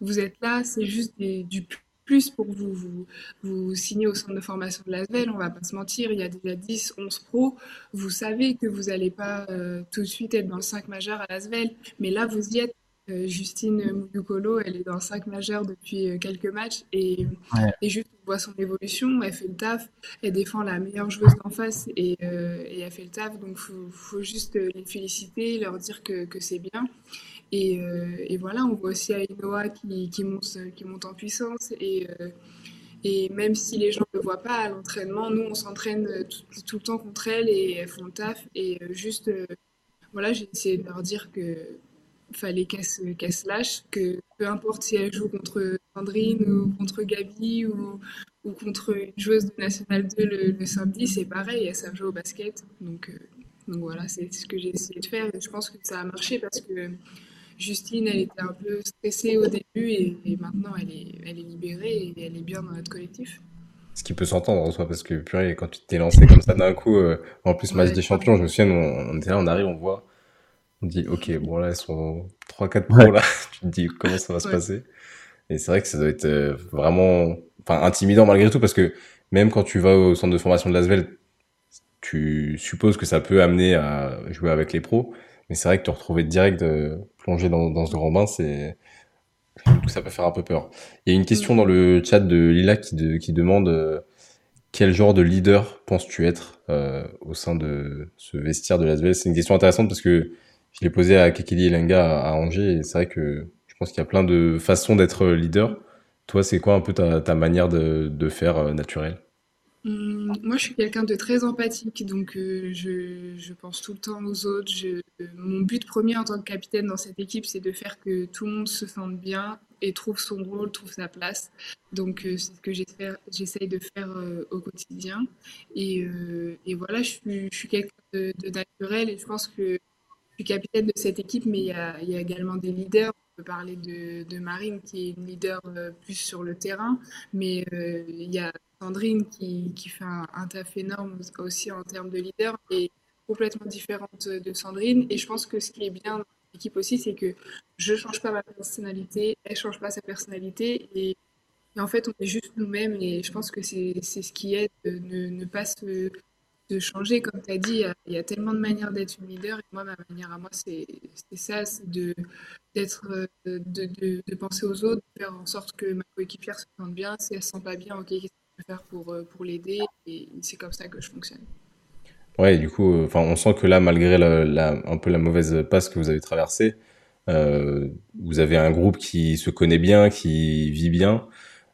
vous, êtes là, c'est juste du plus pour vous, vous, vous signez au centre de formation de l'ASVEL, on va pas se mentir, il y a déjà 10, 11 pros, vous savez que vous n'allez pas euh, tout de suite être dans le 5 majeur à l'ASVEL, mais là, vous y êtes. Euh, Justine Moudukolo, elle est dans le 5 majeur depuis euh, quelques matchs et, Ouais. et juste on voit son évolution, elle fait le taf, elle défend la meilleure joueuse d'en face et, euh, et elle fait le taf, donc faut, faut juste les féliciter, leur dire que, que c'est bien. Et, euh, et voilà, on voit aussi Ainoa qui, qui monte, qui monte en puissance et, euh, et même si les gens ne le voient pas à l'entraînement, nous on s'entraîne tout, tout le temps contre elles et elles font le taf et juste voilà, j'ai essayé de leur dire que fallait qu'elles se, qu'elles se lâchent, que peu importe si elles jouent contre Sandrine ou contre Gabi ou, ou contre une joueuse de National 2 le, le samedi, c'est pareil, elles savent jouer au basket. Donc, euh, donc voilà, c'est ce que j'ai essayé de faire et je pense que ça a marché parce que Justine, elle était un peu stressée au début et, et maintenant elle est, elle est libérée et elle est bien dans notre collectif. Ce qui peut s'entendre en soi, parce que purée, quand tu t'es lancé comme ça d'un coup, euh, en plus match Ouais, des champions, je me souviens, on, on était là, on arrive, on voit, on dit, ok, bon là, elles sont trois, quatre Ouais. pros là, tu te dis comment ça va se ouais, passer? Et c'est vrai que ça doit être euh, vraiment, enfin, intimidant malgré tout, parce que même quand tu vas au centre de formation de l'Asvel, tu supposes que ça peut amener à jouer avec les pros, mais c'est vrai que te retrouver direct euh, plongé dans, dans ce grand bain, c'est, ça peut faire un peu peur. Il y a une question Mm. dans le chat de Lila qui, de- qui demande euh, quel genre de leader penses-tu être euh, au sein de ce vestiaire de l'Asvel? C'est une question intéressante parce que je l'ai posée à Kekili Elenga à, Angers et c'est vrai que je pense qu'il y a plein de façons d'être leader. Toi, c'est quoi un peu ta, manière de, faire naturelle Hum, moi, je suis quelqu'un de très empathique, donc euh, je, pense tout le temps aux autres. Mon but premier en tant que capitaine dans cette équipe, c'est de faire que tout le monde se sente bien et trouve son rôle, trouve sa place. Donc, euh, c'est ce que j'essaye de faire euh, au quotidien. Et, euh, voilà, je suis, quelqu'un de, de naturel et je pense que suis capitaine de cette équipe, mais il y a, également des leaders. On peut parler de, Marine, qui est une leader euh, plus sur le terrain, mais euh, il y a Sandrine qui, qui fait un, taf énorme aussi en termes de leader et complètement différente de Sandrine. Et je pense que ce qui est bien dans l'équipe aussi, c'est que je change pas ma personnalité, elle change pas sa personnalité et, en fait on est juste nous-mêmes et je pense que c'est ce qui aide de ne, ne pas se, se changer. Comme tu as dit, il y, a, tellement de manières d'être une leader et moi ma manière à moi c'est ça, c'est de d'être euh, de, de, de penser aux autres, de faire en sorte que ma coéquipière se sente bien. Si elle se sent pas bien, ok, qu'est-ce que je peux faire pour, euh, pour l'aider? Et c'est comme ça que je fonctionne. Ouais, du coup, enfin, on sent que là, malgré la, la- un peu la mauvaise passe que vous avez traversée, euh, vous avez un groupe qui se connaît bien, qui vit bien,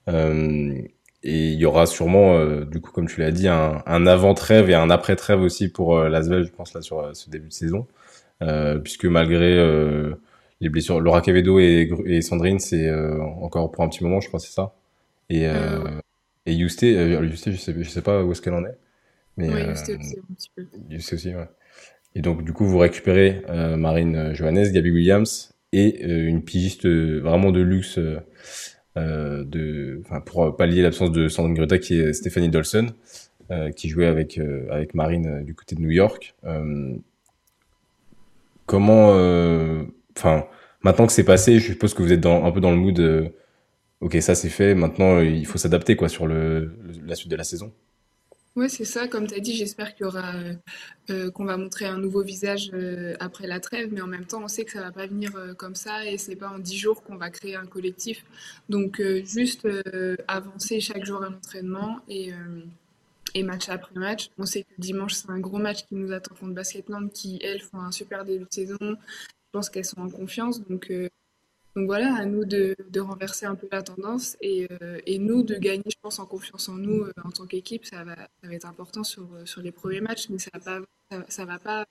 euh, et il y aura sûrement, euh, du coup, comme tu l'as dit, un, un avant-trêve et un après-trêve aussi pour euh, l'Asvel, je pense là sur euh, ce début de saison, euh, puisque malgré euh, les blessures, Laura Quevedo et, et Sandrine, c'est euh, encore pour un petit moment, je crois, c'est ça. Et et euh, Yousté, je sais, je sais pas où est-ce qu'elle en est, mais ouais, c'était aussi un petit peu. Yousté aussi, ouais. Et donc, du coup, vous récupérez euh, Marine Johannes, Gabby Williams et euh, une pigiste vraiment de luxe euh, euh, pour pallier l'absence de Sandrine Greta, qui est Stéphanie Dolson, euh, qui jouait avec, euh, avec Marine euh, du côté de New York. Euh, comment, euh, enfin, maintenant que c'est passé, je suppose que vous êtes dans, un peu dans le mood, euh, ok, ça c'est fait, maintenant euh, il faut s'adapter quoi sur le- la suite de la saison. Ouais, c'est ça. Comme tu as dit, j'espère euh, euh, qu'on va montrer un nouveau visage euh, après la trêve, mais en même temps, on sait que ça va pas venir comme ça et c'est pas en dix jours qu'on va créer un collectif. Donc, juste avancer chaque jour à l'entraînement et, match après match. On sait que dimanche, c'est un gros match qui nous attend contre Basketland qui, elles, font un super début de saison. Je pense qu'elles sont en confiance. Donc, donc voilà, à nous de, renverser un peu la tendance et, euh, et nous de gagner, je pense, en confiance en nous euh, en tant qu'équipe. Ça va, être important sur, euh, sur les premiers matchs, mais ça ça va pas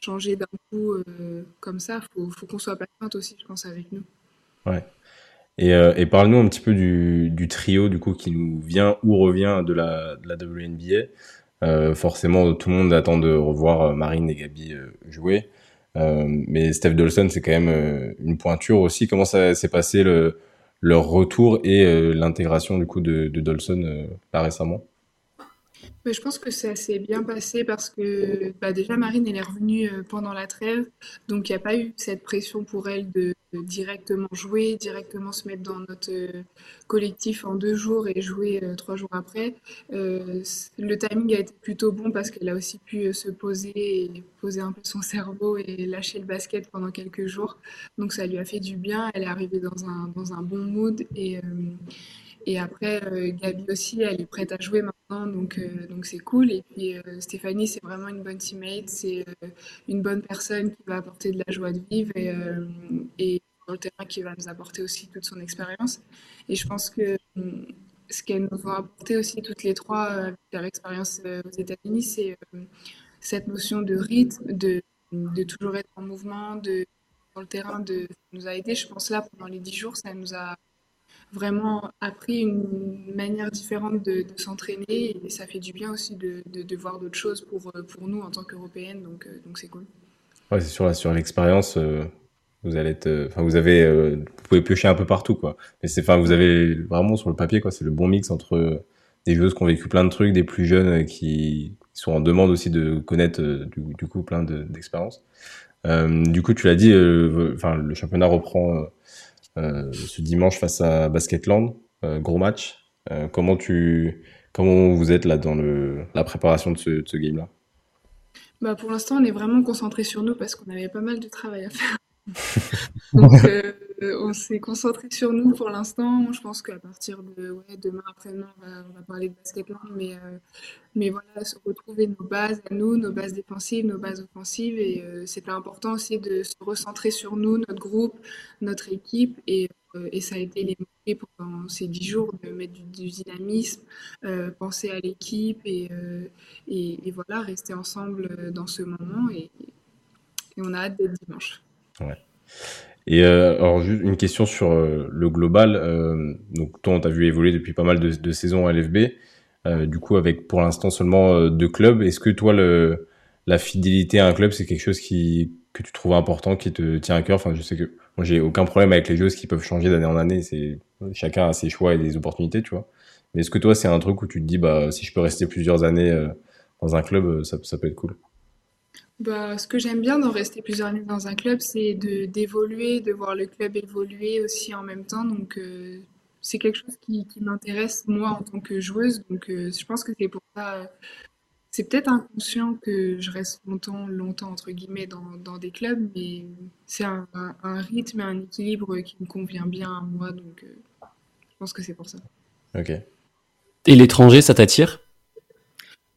changer d'un coup comme ça. Faut, faut qu'on soit patiente aussi, je pense, avec nous. Ouais. Et, parle-nous un petit peu du, trio du coup qui nous vient ou revient de la, de la WNBA. Forcément, tout le monde attend de revoir Marine et Gabi jouer. Euh, mais Steph Dolson, c'est quand même euh, une pointure aussi. Comment ça s'est passé le, leur retour et euh, l'intégration du coup de, de Dolson là récemment? Je pense que ça s'est bien passé parce que bah, déjà Marine elle est revenue euh, pendant la trêve, donc il n'y a pas eu cette pression pour elle de, directement jouer, directement se mettre dans notre euh, collectif en deux jours et jouer euh, trois jours après. Le timing a été plutôt bon parce qu'elle a aussi pu se poser et poser un peu son cerveau et lâcher le basket pendant quelques jours. Donc ça lui a fait du bien. Elle est arrivée dans un, dans un bon mood et, et après, euh, Gabi aussi, elle est prête à jouer maintenant, donc euh, donc c'est cool. Et puis euh, Stéphanie, c'est vraiment une bonne teammate, c'est une bonne personne qui va apporter de la joie de vivre et, sur le terrain qui va nous apporter aussi toute son expérience. Et je pense que ce qu'elles nous ont apporté aussi toutes les trois avec leur expérience aux États-Unis, c'est cette notion de rythme, de, de toujours être en mouvement, de sur le terrain, de, nous a aidé. Je pense là pendant les dix jours, ça nous a vraiment appris une manière différente de, s'entraîner et ça fait du bien aussi de, de, voir d'autres choses pour, euh, pour nous en tant qu'Européennes, donc euh, donc c'est cool. Ouais, c'est sûr, sur l'expérience, euh, vous allez être, enfin, vous avez, vous pouvez piocher un peu partout, quoi. Mais c'est, enfin, vous avez vraiment sur le papier, quoi, c'est le bon mix entre des joueuses qui ont vécu plein de trucs, des plus jeunes qui, sont en demande aussi de connaître, du, coup, plein de, d'expériences. Du coup, tu l'as dit, enfin, le championnat reprend ce dimanche face à Basketland, euh, gros match. Euh, comment tu, comment vous êtes là dans le, la préparation de ce, de ce game-là? Bah pour l'instant, on est vraiment concentré sur nous parce qu'on avait pas mal de travail à faire. Donc, euh, on s'est concentré sur nous pour l'instant. Je pense qu'à partir de demain après-demain, on va, parler de basketball, mais euh, mais voilà, se retrouver nos bases à nous, nos bases défensives, nos bases offensives, et euh, c'était important aussi de se recentrer sur nous, notre groupe, notre équipe, et, euh, et ça a été les mots pendant ces dix jours de mettre du, dynamisme, penser à l'équipe et, et, et voilà, rester ensemble dans ce moment, et, et on a hâte d'être dimanche. Ouais. Et euh, alors juste une question sur euh, le global. Euh, donc toi, on t'a vu évoluer depuis pas mal de, saisons à LFB. Du coup, avec pour l'instant seulement deux clubs. Est-ce que toi, le, la fidélité à un club, c'est quelque chose qui que tu trouves important, qui te tient à cœur? Enfin, je sais que moi, j'ai aucun problème avec les joueuses qui peuvent changer d'année en année. C'est chacun a ses choix et des opportunités, tu vois. Mais est-ce que toi, c'est un truc où tu te dis, bah, si je peux rester plusieurs années dans un club, ça peut être cool? Bah, ce que j'aime bien d'en rester plusieurs années dans un club, c'est de d'évoluer, de voir le club évoluer aussi en même temps. Donc, euh, c'est quelque chose qui, qui m'intéresse moi en tant que joueuse. Donc, euh, je pense que c'est pour ça. C'est peut-être inconscient que je reste longtemps, longtemps entre guillemets dans, dans des clubs, mais c'est un, un, un, rythme et un équilibre qui me convient bien à moi. Donc, euh, je pense que c'est pour ça. Ok. Et l'étranger, ça t'attire?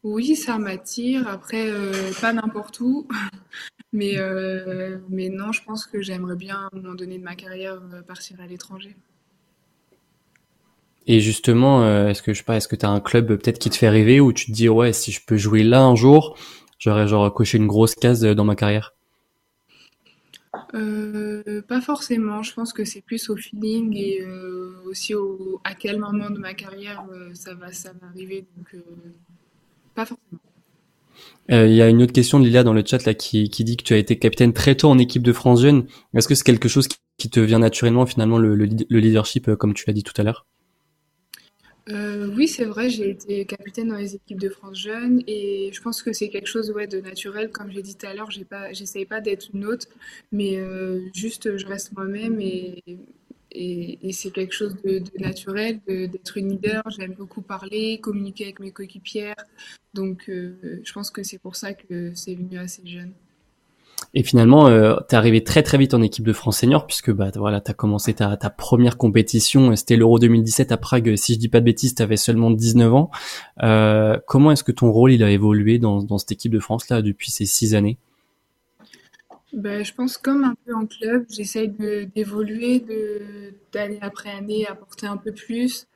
Oui, ça m'attire. Après, euh, pas n'importe où. Mais, euh, mais non, je pense que j'aimerais bien, à un moment donné de ma carrière, euh, partir à l'étranger. Et justement, est-ce que je sais pas, est-ce que tu as un club peut-être qui te fait rêver ou tu te dis ouais, si je peux jouer là un jour, j'aurais genre coché une grosse case dans ma carrière? Euh, Pas forcément. Je pense que c'est plus au feeling et aussi au, à quel moment de ma carrière ça va, ça va arriver. Donc pas forcément. Euh, il y a une autre question de Lilia dans le chat là qui, qui, dit que tu as été capitaine très tôt en équipe de France jeune. Est-ce que c'est quelque chose qui, qui, te vient naturellement finalement le, le, le leadership euh, comme tu l'as dit tout à l'heure? Euh, Oui, c'est vrai, j'ai été capitaine dans les équipes de France jeunes et je pense que c'est quelque chose ouais, de naturel. Comme j'ai dit tout à l'heure, j'ai pas, j'essaye pas d'être une autre, mais euh, juste je reste moi-même et, et, et c'est quelque chose de, de naturel d'être une leader. J'aime beaucoup parler, communiquer avec mes coéquipières. Donc, euh, je pense que c'est pour ça que c'est venu assez jeune. Et finalement, euh, tu es arrivé très très vite en équipe de France senior puisque bah voilà, tu as commencé ta, ta première compétition, c'était l'Euro 2017 à Prague. Si je dis pas de bêtises, tu avais seulement 19 ans. Euh, comment est-ce que ton rôle il a évolué dans, dans cette équipe de France là depuis ces six années? Ben, je pense comme un peu en club, j'essaye d'évoluer, d'année après année, apporter un peu plus.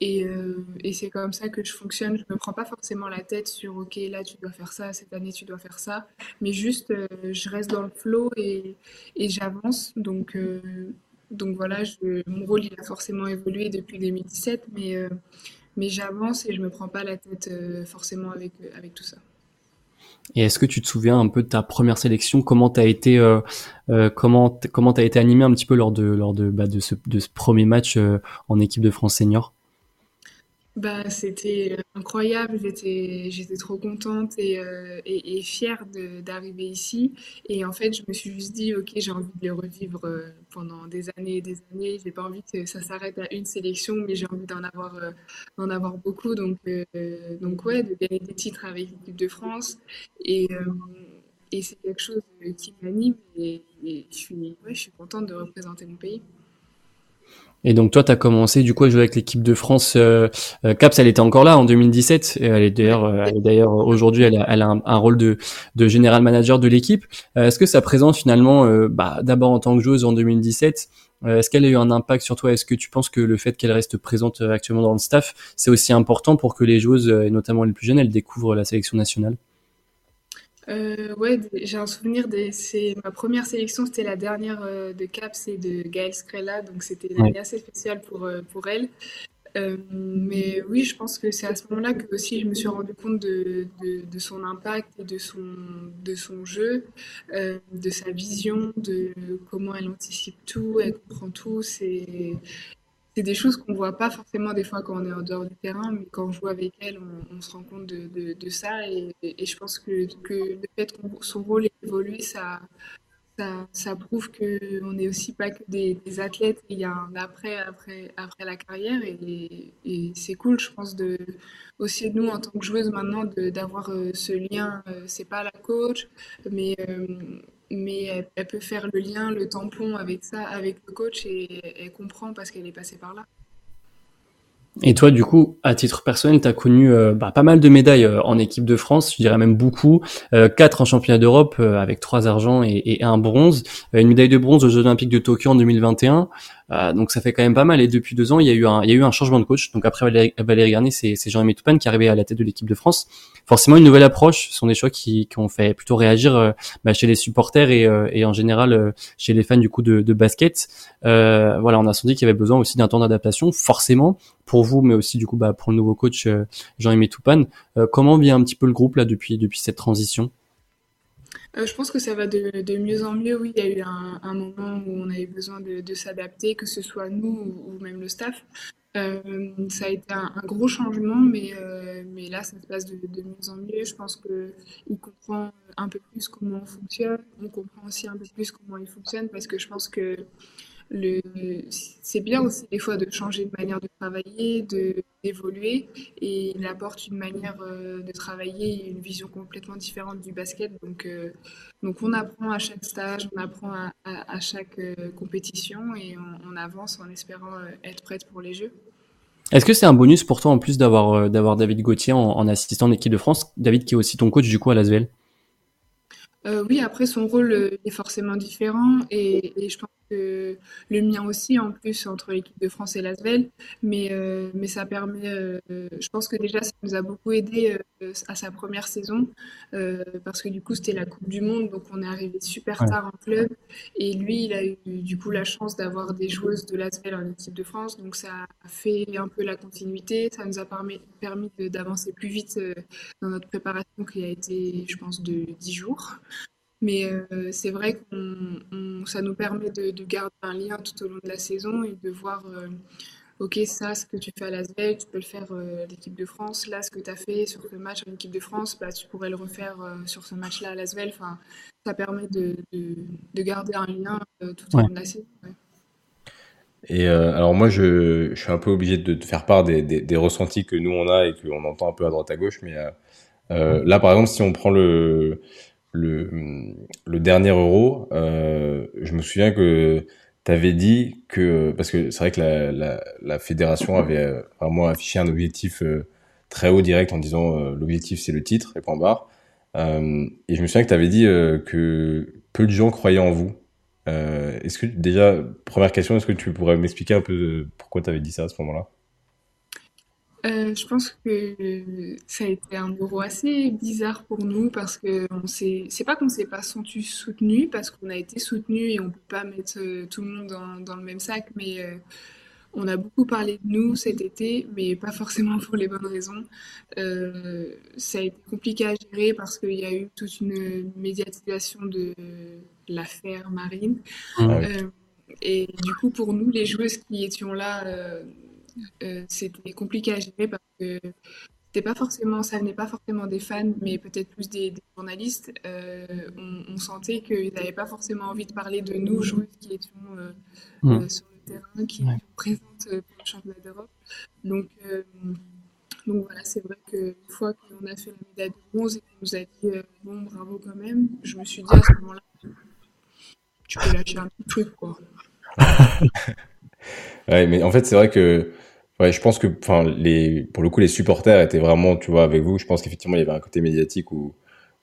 Et, euh, et c'est comme ça que je fonctionne. Je me prends pas forcément la tête sur OK, là tu dois faire ça, cette année tu dois faire ça, mais juste euh, je reste dans le flow et, et j'avance. Donc euh, donc voilà, mon rôle il a forcément évolué depuis 2017, mais mais j'avance et je me prends pas la tête forcément avec avec tout ça. Et est-ce que tu te souviens un peu de ta première sélection? Comment t'as été euh, euh, comment comment t'as été animé un petit peu lors de lors de bah, de, ce, premier match euh, en équipe de France senior? Bah, c'était incroyable, j'étais, trop contente et, euh, fière d'arriver ici. Et en fait, je me suis juste dit, ok, j'ai envie de le revivre euh, pendant des années et des années. J'ai pas envie que ça s'arrête à une sélection, mais j'ai envie d'en avoir, euh, avoir beaucoup. Donc, euh, donc ouais, de gagner des titres avec l'équipe de France. Et, euh, et c'est quelque chose qui m'anime et, et je, suis, ouais, je suis contente de représenter mon pays. Et donc toi, tu as commencé du coup à jouer avec l'équipe de France. Euh, euh, Caps, elle était encore là en 2017. Et elle est d'ailleurs, euh, d'ailleurs aujourd'hui, elle a, elle a un, rôle de, de général manager de l'équipe. Euh, est-ce que ça présente finalement, euh, bah, d'abord en tant que joueuse en 2017, est-ce qu'elle a eu un impact sur toi? Est-ce que tu penses que le fait qu'elle reste présente actuellement dans le staff, c'est aussi important pour que les joueuses, et notamment les plus jeunes, elles découvrent la sélection nationale? Euh, ouais, j'ai un souvenir de c'est ma première sélection, c'était la dernière euh, de Caps et de Gaëlle Scrella, donc c'était une année assez spéciale pour euh, pour elle. Euh, mais oui, je pense que c'est à ce moment-là que aussi je me suis rendu compte de, de, de son impact et de son de son jeu, euh, de sa vision, de comment elle anticipe tout, elle comprend tout. C'est c'est des choses qu'on voit pas forcément des fois quand on est en dehors du terrain, mais quand on joue avec elle, on, se rend compte de, de, ça. Et, je pense que, que le fait que son rôle évolue, ça, ça, ça prouve qu'on n'est aussi pas que des, athlètes. Il y a un après, après, après la carrière. Et, c'est cool, je pense, de, aussi nous, en tant que joueuse maintenant, d'avoir euh, ce lien. Euh, c'est pas la coach, mais. Euh, mais elle, peut faire le lien, le tampon avec ça, avec le coach et elle comprend parce qu'elle est passée par là. Et toi, du coup, à titre personnel, tu as connu euh, bah, pas mal de médailles euh, en équipe de France, je dirais même beaucoup. Euh, quatre en championnat d'Europe avec trois argents et, et, un bronze. une médaille de bronze aux Jeux Olympiques de Tokyo en 2021. Euh, donc ça fait quand même pas mal. Et depuis deux ans, il y a eu un, changement de coach. Donc après Valérie, Garnier, c'est, Jean-Aimé Toupane qui est arrivé à la tête de l'équipe de France. Forcément, une nouvelle approche. Ce sont des choix qui, qui ont fait plutôt réagir euh, bah, chez les supporters et, euh, et en général chez les fans du coup de, basket. voilà, on a senti qu'il y avait besoin aussi d'un temps d'adaptation, forcément pour vous, mais aussi du coup bah, pour le nouveau coach Jean-Aimé Toupane. comment vient un petit peu le groupe là depuis cette transition? Euh, je pense que ça va de, de, mieux en mieux. Oui, il y a eu un, moment où on avait besoin de, de s'adapter, que ce soit nous ou, même le staff. Euh, ça a été un, gros changement, mais, euh, mais là, ça se passe de, de, mieux en mieux. Je pense qu'il comprend un peu plus comment on fonctionne. On comprend aussi un peu plus comment il fonctionne parce que je pense que c'est bien aussi des fois de changer de manière de travailler, d'évoluer, et il apporte une manière euh, de travailler, une vision complètement différente du basket. Donc, euh, donc on apprend à chaque stage, on apprend à, chaque euh, compétition, et on, avance en espérant être prête pour les Jeux. Est-ce que c'est un bonus pour toi en plus d'avoir David Gauthier en, en assistant en équipe de France, David qui est aussi ton coach du coup à l'Asvel euh, oui, après son rôle euh, est forcément différent et, et, je pense que le mien aussi en plus entre l'équipe de France et l'Asvel, mais euh, mais ça permet, euh, je pense que déjà ça nous a beaucoup aidé à sa première saison parce que du coup c'était la Coupe du Monde donc on est arrivé super tard en club. Et lui il a eu du coup la chance d'avoir des joueuses de l'Asvel en équipe de France. Donc ça a fait un peu la continuité, ça nous a permis permis d'avancer plus vite dans notre préparation qui a été je pense de 10 jours. Mais euh, c'est vrai que ça nous permet de, garder un lien tout au long de la saison et de voir, euh, ok, ça, ce que tu fais à l'ASVEL, tu peux le faire euh, à l'équipe de France. Là, ce que tu as fait sur ce match en équipe de France, bah, tu pourrais le refaire sur ce match-là à l'ASVEL. Enfin, ça permet de, de, garder un lien tout au long de la saison. Et alors moi, je, je, suis un peu obligé de te faire part des, des, des ressentis que nous on a et qu'on entend un peu à droite à gauche. Mais là, par exemple, si on prend le le, le dernier euro, euh, je me souviens que tu avais dit que, parce que c'est vrai que la, la, la, fédération avait euh, vraiment affiché un objectif euh, très haut direct en disant euh, l'objectif c'est le titre et point barre. Et je me souviens que tu avais dit que peu de gens croyaient en vous. est-ce que déjà, première question, est-ce que tu pourrais m'expliquer un peu pourquoi tu avais dit ça à ce moment-là? Euh, je pense que ça a été un euro assez bizarre pour nous parce que on s'est, c'est pas qu'on s'est pas senti soutenu parce qu'on a été soutenu et on peut pas mettre euh, tout le monde dans, dans le même sac, mais euh, on a beaucoup parlé de nous cet été, mais pas forcément pour les bonnes raisons. Euh, ça a été compliqué à gérer parce qu'il y a eu toute une médiatisation de l'affaire Marine. Ah et du coup, pour nous, les joueuses qui étions là, euh, c'était compliqué à gérer parce que c'était pas forcément, ça venait pas forcément des fans, mais peut-être plus des, journalistes. Euh, on, sentait qu'ils n'avaient pas forcément envie de parler de nous, joueuses qui étions euh, mm. sur le terrain, qui étaient présentes pour le championnat d'Europe. Donc, donc voilà, c'est vrai qu'une fois qu'on a fait la médaille de bronze et qu'on nous a dit bon, bravo quand même, je me suis dit à ce moment-là, tu peux lâcher un petit truc, quoi. ouais, mais en fait, c'est vrai que Ouais, je pense que, les, pour le coup, les supporters étaient vraiment, tu vois, avec vous. Je pense qu'effectivement, il y avait un côté médiatique où,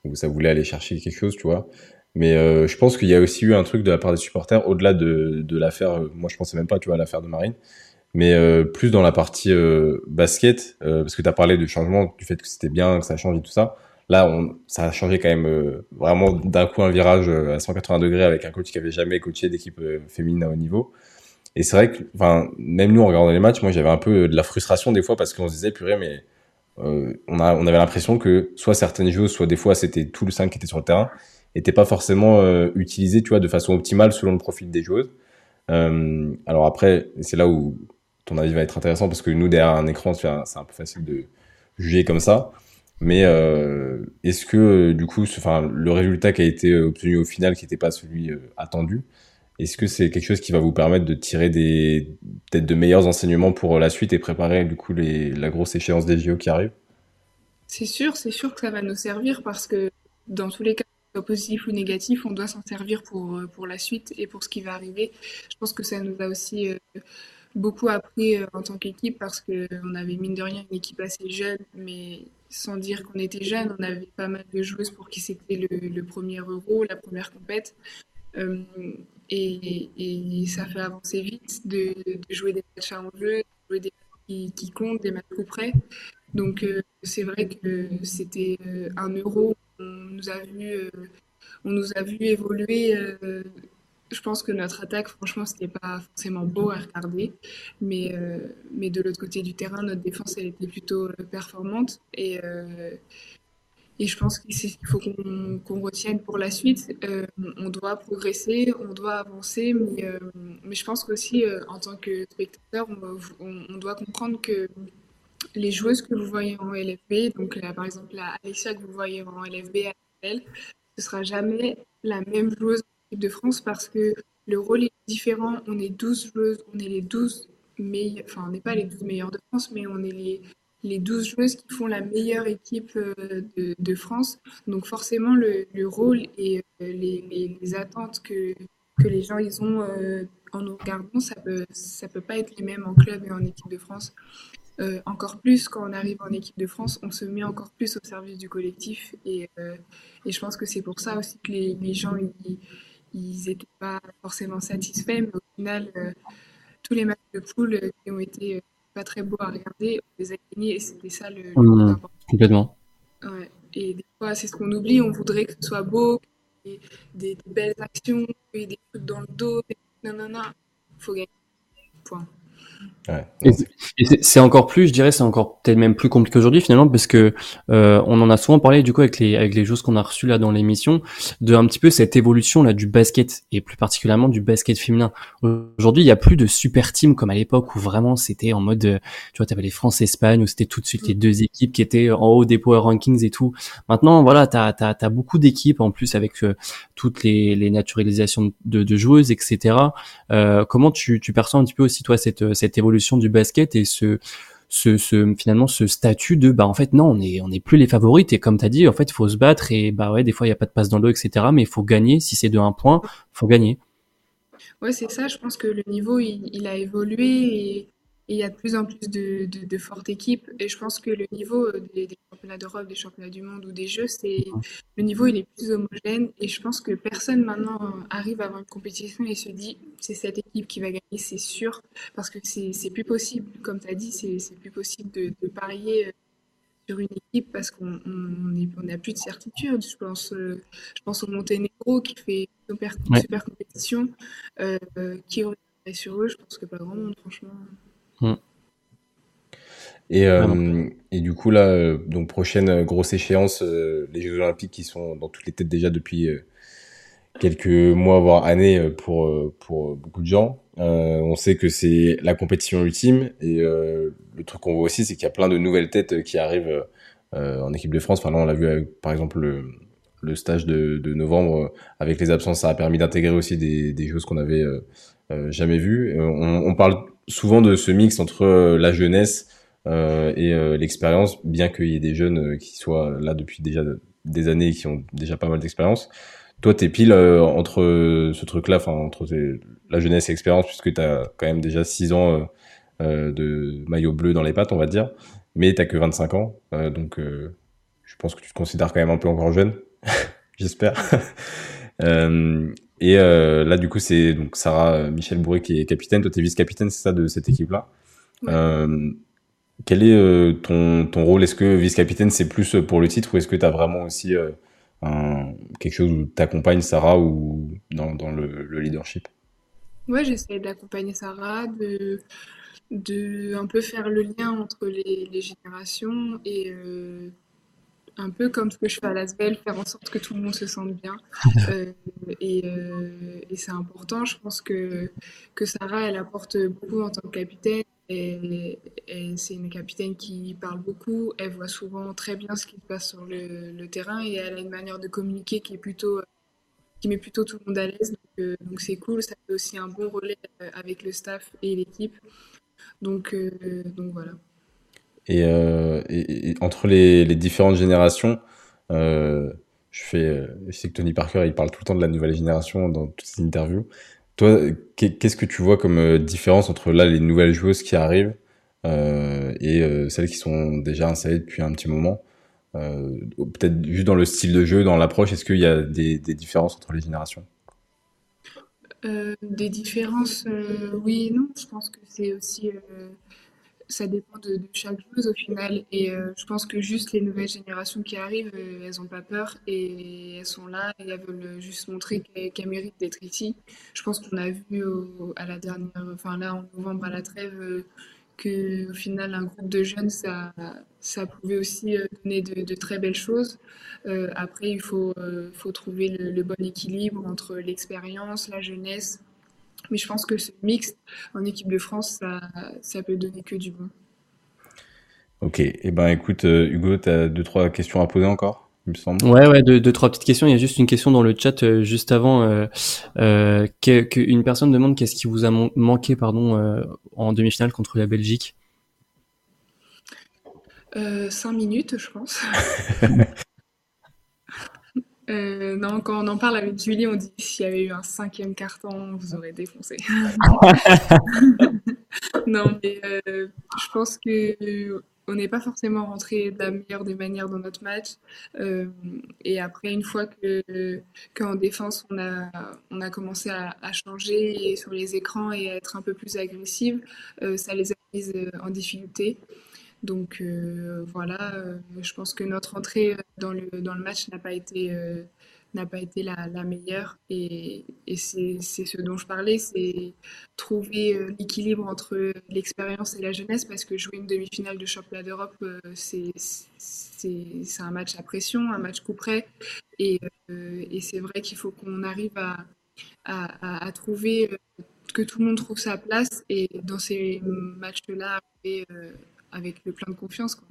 où ça voulait aller chercher quelque chose, tu vois. Mais euh, je pense qu'il y a aussi eu un truc de la part des supporters, au-delà de, de l'affaire, euh, moi je pensais même pas, tu vois, l'affaire de Marine, mais euh, plus dans la partie basket, parce que tu as parlé du changement, du fait que c'était bien, que ça a changé tout ça. Là, ça a changé quand même vraiment d'un coup un virage à 180 degrés avec un coach qui avait jamais coaché d'équipe féminine à haut niveau. Et c'est vrai que, enfin, même nous en regardant les matchs, moi j'avais un peu de la frustration des fois parce qu'on se disait, purée, mais euh, on, a, on avait l'impression que soit certaines joueuses, soit des fois c'était tout le 5 qui était sur le terrain, n'étaient pas forcément euh, tu vois, de façon optimale selon le profil des joueuses. Euh, alors après, c'est là où ton avis va être intéressant parce que nous derrière un écran, c'est un peu facile de juger comme ça. Mais euh, est-ce que du coup, enfin, le résultat qui a été obtenu au final, qui n'était pas celui euh, attendu, est-ce que c'est quelque chose qui va vous permettre de tirer des peut-être de meilleurs enseignements pour la suite et préparer du coup les, la grosse échéance des JO qui arrive? C'est sûr, c'est sûr que ça va nous servir parce que dans tous les cas, soit positif ou négatif, on doit s'en servir pour, pour la suite et pour ce qui va arriver. Je pense que ça nous a aussi beaucoup appris en tant qu'équipe parce qu'on avait mine de rien une équipe assez jeune, mais sans dire qu'on était jeune, on avait pas mal de joueuses pour qui c'était le, premier euro, la première compète. Et, ça fait avancer vite de, jouer des matchs à enjeu, de jouer des matchs qui, comptent, des matchs tout près. Donc euh, c'est vrai que c'était euh, un euro. On nous a vu, euh, on nous a vu évoluer. je pense que notre attaque, franchement, c'était pas forcément beau à regarder, mais mais de l'autre côté du terrain, notre défense, elle était plutôt performante et et je pense qu'il faut qu'on retienne pour la suite. on doit progresser, on doit avancer, mais, mais je pense qu'aussi, en tant que spectateur, on, doit comprendre que les joueuses que vous voyez en LFB, donc là, par exemple la Alexia que vous voyez en LFB à elle, ce sera jamais la même joueuse en équipe de France parce que le rôle est différent. On est 12 joueuses, on est les 12 meilleures, enfin on n'est pas les 12 meilleures de France, mais on est les, les 12 joueuses qui font la meilleure équipe euh, de, France. Donc forcément le, le rôle et euh, les, attentes que, que les gens ils ont euh, en nous regardant, ça peut, ça peut pas être les mêmes en club et en équipe de France. Encore plus quand on arrive en équipe de France, on se met encore plus au service du collectif. Et, et je pense que c'est pour ça aussi que les, les gens, ils n'étaient pas forcément satisfaits. Mais au final, tous les matchs de poule qui ont été pas très beaux à regarder, on les a gagnés et c'était ça le, le mmh, Complètement. Ouais. Et des fois, c'est ce qu'on oublie. On voudrait que ce soit beau, des, des, belles actions, des trucs dans le dos. Non, non, non. Il faut gagner. Point. Ouais. c'est encore plus, je dirais, c'est encore peut-être même plus compliqué aujourd'hui finalement parce que euh, on en a souvent parlé du coup avec les avec les choses qu'on a reçues là dans l'émission de un petit peu cette évolution là du basket et plus particulièrement du basket féminin. Aujourd'hui, il y a plus de super team comme à l'époque où vraiment c'était en mode, tu vois, t'avais les France Espagne où c'était tout de suite les deux équipes qui étaient en haut des power rankings et tout. Maintenant, voilà, t'as t'as as beaucoup d'équipes en plus avec euh, toutes les les naturalisations de, de joueuses, etc. Euh, comment tu tu perçois un petit peu aussi toi cette cette évolution du basket et ce, finalement ce statut de bah en fait non on est on est plus les favorites. Et comme tu dit en fait faut se battre et bah ouais des fois il y a pas de passe dans l'eau etc mais il faut gagner. Si c'est de un point faut gagner. Ouais c'est ça. Je pense que le niveau il, il a évolué et il y a de plus en plus de, de, fortes équipes. Et je pense que le niveau euh, des, championnats d'Europe, des championnats du monde ou des Jeux, c'est le niveau il est plus homogène. Et je pense que personne maintenant arrive à avoir une compétition et se dit c'est cette équipe qui va gagner, c'est sûr. Parce que c'est plus possible, comme tu as dit, c'est plus possible de, de, parier euh, sur une équipe parce qu'on n'a plus de certitude. Je pense, euh, je pense au Monténégro qui fait une super, super compétition. Euh, qui aurait sur eux Je pense que pas grand monde, franchement. Mm. Et, euh, et du coup, là, euh, donc prochaine euh, grosse échéance, les Jeux Olympiques qui sont dans toutes les têtes déjà depuis quelques mois, voire années pour, pour beaucoup de gens. on sait que c'est la compétition ultime et le truc qu'on voit aussi, c'est qu'il y a plein de nouvelles têtes qui arrivent en équipe de France. Enfin, là, on l'a vu avec, par exemple, le, le stage de, de, novembre avec les absences, ça a permis d'intégrer aussi des, des choses qu'on avait jamais vues. On, on, parle souvent de ce mix entre euh, la jeunesse euh, et euh, l'expérience, bien qu'il y ait des jeunes qui soient là depuis déjà des années et qui ont déjà pas mal d'expérience. Toi, t'es pile entre ce truc-là, entre la jeunesse et l'expérience, puisque t'as quand même déjà 6 ans de maillot bleu dans les pattes, on va dire, mais t'as que 25 ans, donc je pense que tu te considères quand même un peu encore jeune, j'espère. Et euh, là, du coup, c'est donc Sarah euh, Michel Bourré qui est capitaine. Toi, t'es vice-capitaine, c'est ça, de cette équipe-là? Euh, quel est ton, ton rôle? Est-ce que vice-capitaine, c'est plus pour le titre ou est-ce que tu as vraiment aussi un, quelque chose où tu accompagnes Sarah ou dans, dans le, le leadership? Ouais, j'essaie d'accompagner Sarah, de, de un peu faire le lien entre les, les générations et un peu comme ce que je fais à Lasvel, faire en sorte que tout le monde se sente bien. Euh, et, euh, et c'est important. Je pense que, que Sarah, elle apporte beaucoup en tant que capitaine. Et, c'est une capitaine qui parle beaucoup. Elle voit souvent très bien ce qui se passe sur le, le terrain et elle a une manière de communiquer qui est plutôt qui met plutôt tout le monde à l'aise. Donc euh, c'est cool. Ça fait aussi un bon relais avec le staff et l'équipe. Donc donc voilà. Et, euh, et, entre les, différentes générations, euh, je fais, je sais que Tony Parker, il parle tout le temps de la nouvelle génération dans toutes ses interviews. Toi, qu'est-ce que tu vois comme différence entre là les nouvelles joueuses qui arrivent et celles qui sont déjà installées depuis un petit moment? Peut-être juste dans le style de jeu, dans l'approche, est-ce qu'il y a des, des différences entre les générations? Euh, des différences, euh, oui et non. Je pense que c'est aussi, euh, ça dépend de, chaque joueuse au final. Et je pense que juste les nouvelles générations qui arrivent, elles n'ont pas peur et elles sont là et elles veulent juste montrer qu'elles méritent d'être ici. Je pense qu'on a vu à la dernière, enfin là en novembre à la trêve, que au final un groupe de jeunes ça pouvait aussi euh, donner de, très belles choses. Euh, après il euh, faut trouver le, bon équilibre entre l'expérience, la jeunesse. Mais je pense que ce mix en équipe de France ça ça peut donner que du bon. Ok, et eh ben écoute Hugo, tu as deux trois questions à poser encore il me semble. Ouais, ouais, deux, trois petites questions. Il y a juste une question dans le chat euh, juste avant euh, euh, qu'une personne demande qu'est-ce qui vous a manqué, pardon, euh, en demi-finale contre la Belgique. cinq minutes, je pense. non, quand on en parle avec Julie, on dit s'il y avait eu un cinquième carton, vous aurez défoncé. non, mais je pense que on n'est pas forcément rentré de la meilleure des manières dans notre match. Euh, et après, une fois que qu'en défense, on a, on a commencé à, changer sur les écrans et à être un peu plus agressive, euh, ça les a mises euh, en difficulté. Donc voilà, je pense que notre entrée dans le, dans le match n'a pas été n'a pas été la, meilleure. Et, c'est ce dont je parlais, c'est trouver euh, l'équilibre entre l'expérience et la jeunesse, parce que jouer une demi-finale de championnat d'Europe, euh, c'est un match à pression, un match coup près. Et, euh, et c'est vrai qu'il faut qu'on arrive à, à, trouver que tout le monde trouve sa place et dans ces matchs-là, avec le plein de confiance. Quoi.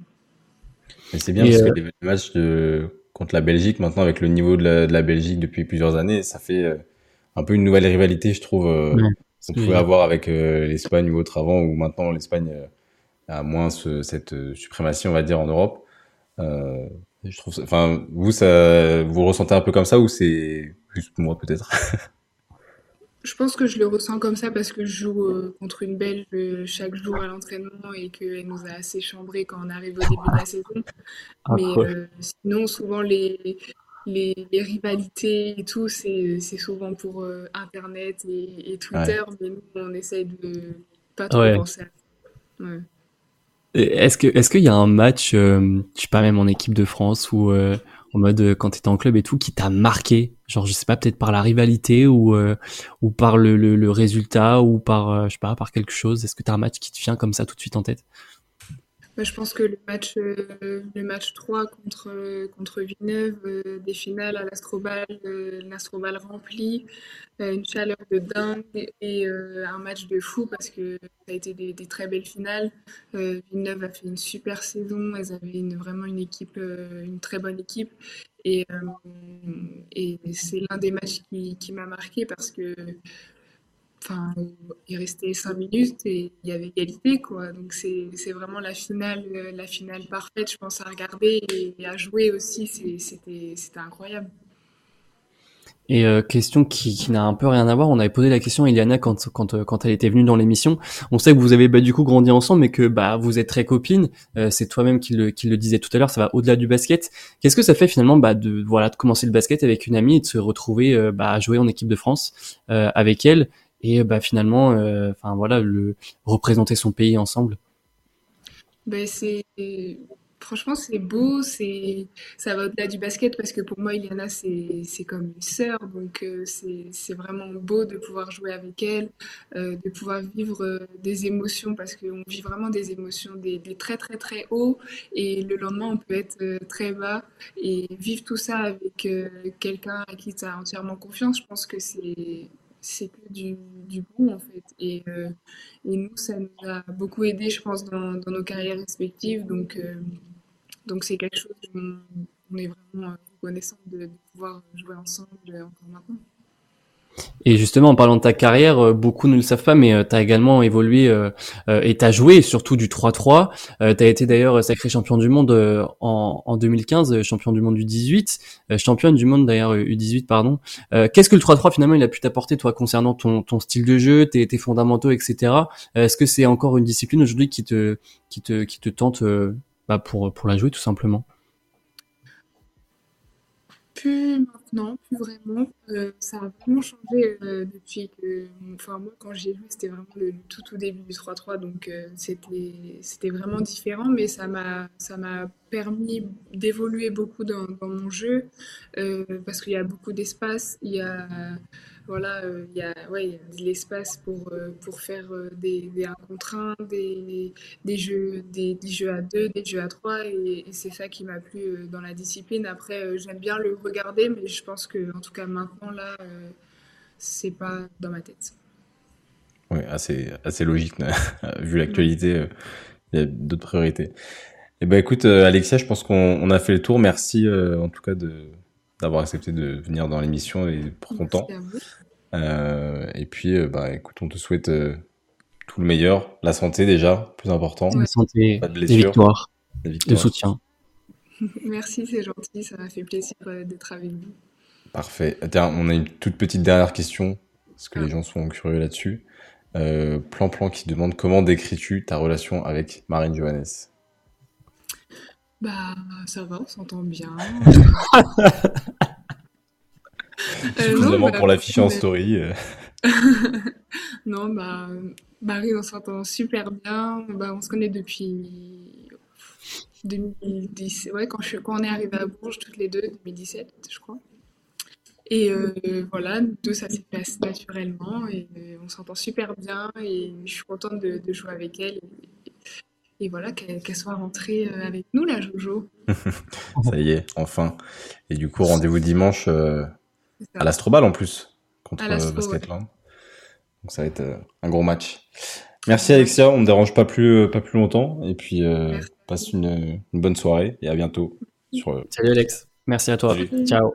c'est bien parce que les matchs de contre la Belgique. Maintenant, avec le niveau de la, Belgique depuis plusieurs années, ça fait euh, un peu une nouvelle rivalité, je trouve, euh, qu'on pouvait avoir avec euh, l'Espagne ou autre avant, où maintenant l'Espagne a moins cette suprématie, on va dire, en Europe. je trouve, enfin, vous, ça, vous ressentez un peu comme ça ou c'est juste moi peut-être? Je pense que je le ressens comme ça parce que je joue euh, contre une Belge euh, chaque jour à l'entraînement et qu'elle nous a assez chambré quand on arrive au début de la saison. Ah, Mais euh, sinon, souvent, les, les, rivalités et tout, c'est souvent pour Internet et, Twitter. Mais nous, on essaye de pas trop penser à ça. Est-ce qu'il y a un match, je sais pas même en équipe de France ou en mode euh, quand tu étais en club et tout qui t'a marqué? Genre je sais pas peut-être par la rivalité ou euh, ou par le, le, résultat ou par euh, je sais pas par quelque chose. Est-ce que tu as un match qui te vient comme ça tout de suite en tête? Je pense que le match, euh, le match 3 contre, contre Villeneuve, euh, des finales à l'Astrobal, euh, l'Astrobal rempli, une chaleur de dingue et un match de fou parce que ça a été des, très belles finales. Villeneuve a fait une super saison, elles avaient vraiment une équipe, une très bonne équipe. Et, et c'est l'un des matchs qui, qui m'a marqué parce que enfin, il restait cinq minutes et il y avait égalité, quoi. Donc c'est vraiment la finale, euh, la finale parfaite, je pense, à regarder et à jouer aussi. C'était incroyable. Et euh, question qui, qui n'a un peu rien à voir, on avait posé la question à Iliana quand, quand, euh, quand elle était venue dans l'émission. On sait que vous avez bah, du coup grandi ensemble, mais que bah, vous êtes très copines. c'est toi-même qui le, qui le disait tout à l'heure, ça va au-delà du basket. Qu'est-ce que ça fait finalement bah, de, voilà, de commencer le basket avec une amie et de se retrouver bah, à jouer en équipe de France avec elle? Et bah finalement euh, enfin voilà le représenter son pays ensemble. Ben c'est franchement c'est beau c'est ça va au-delà du basket parce que pour moi Iliana c'est c'est comme une sœur. Donc euh, c'est c'est vraiment beau de pouvoir jouer avec elle euh, de pouvoir vivre des émotions parce qu'on vit vraiment des émotions des, des très très très hauts. Et le lendemain on peut être très bas et vivre tout ça avec quelqu'un à qui tu as entièrement confiance. Je pense que c'est c'est que du, bon en fait. Et, euh, et, nous, ça nous a beaucoup aidé, je pense, dans, nos carrières respectives. Donc, euh, donc c'est quelque chose dont on est vraiment reconnaissant de, de, pouvoir jouer ensemble encore maintenant. Et justement, en parlant de ta carrière, euh, beaucoup ne le savent pas, mais tu as également évolué euh, et tu as joué surtout du 3-3. tu as été d'ailleurs sacré champion du monde en, en 2015, champion du monde du 18, championne du monde d'ailleurs U18, pardon. Qu'est-ce que le 3-3 finalement il a pu t'apporter toi concernant ton, ton style de jeu, tes, tes fondamentaux, etc. Est-ce que c'est encore une discipline aujourd'hui qui te, qui te, qui te tente bah, pour, pour la jouer tout simplement? Maintenant, plus vraiment. Euh, ça a vraiment changé euh, depuis que. Enfin, moi, quand j'ai joué, c'était vraiment le, tout au début du 3-3, donc euh, c'était vraiment différent, mais ça m'a permis d'évoluer beaucoup dans, mon jeu parce qu'il y a beaucoup d'espace, il y a voilà, il y a, ouais, de l'espace pour, pour faire des, des 1 contre 1, des, des jeux, des, des, jeux à 2, des jeux à 3, et, c'est ça qui m'a plu dans la discipline. Après, j'aime bien le regarder, mais pense que, en tout cas, maintenant, là, c'est pas dans ma tête. Oui, assez, assez logique, vu l'actualité, il y a d'autres priorités. Eh ben, écoute, Alexia, je pense qu'on a fait le tour. Merci, en tout cas, de d'avoir accepté de venir dans l'émission et pour ton temps. Euh, et puis, euh, bah, écoute, on te souhaite euh, tout le meilleur, la santé déjà, plus important. La santé, pas de des victoires, de soutien. Merci, c'est gentil, ça m'a fait plaisir d'être avec vous. Parfait. on a une toute petite dernière question, parce que les ah. gens sont curieux là-dessus. plan Plan qui demande comment décris-tu ta relation avec Marine Johannes? Bah, ça va, on s'entend bien. Suffisamment euh, pour l'afficher en story. Euh. non, bah, Marie, on s'entend super bien. Bah, on se connaît depuis 2010. Ouais, quand, je, quand on est arrivé à Bourges, toutes les deux, 2017, je crois. Et euh, voilà, nous deux, ça s'est passé naturellement et on s'entend super bien et je suis contente de, jouer avec elle. Et, voilà, qu'elle soit rentrée avec nous, la Jojo. ça y est, enfin. Et du coup, rendez-vous dimanche à l'Astrobal en plus, contre euh, Basketland. Donc ça va être euh, un gros match. Merci Alexia, on ne dérange pas plus, euh, pas plus longtemps. Et puis, passe une, une, bonne soirée et à bientôt. Sur, Salut Alex, merci à toi. Ciao.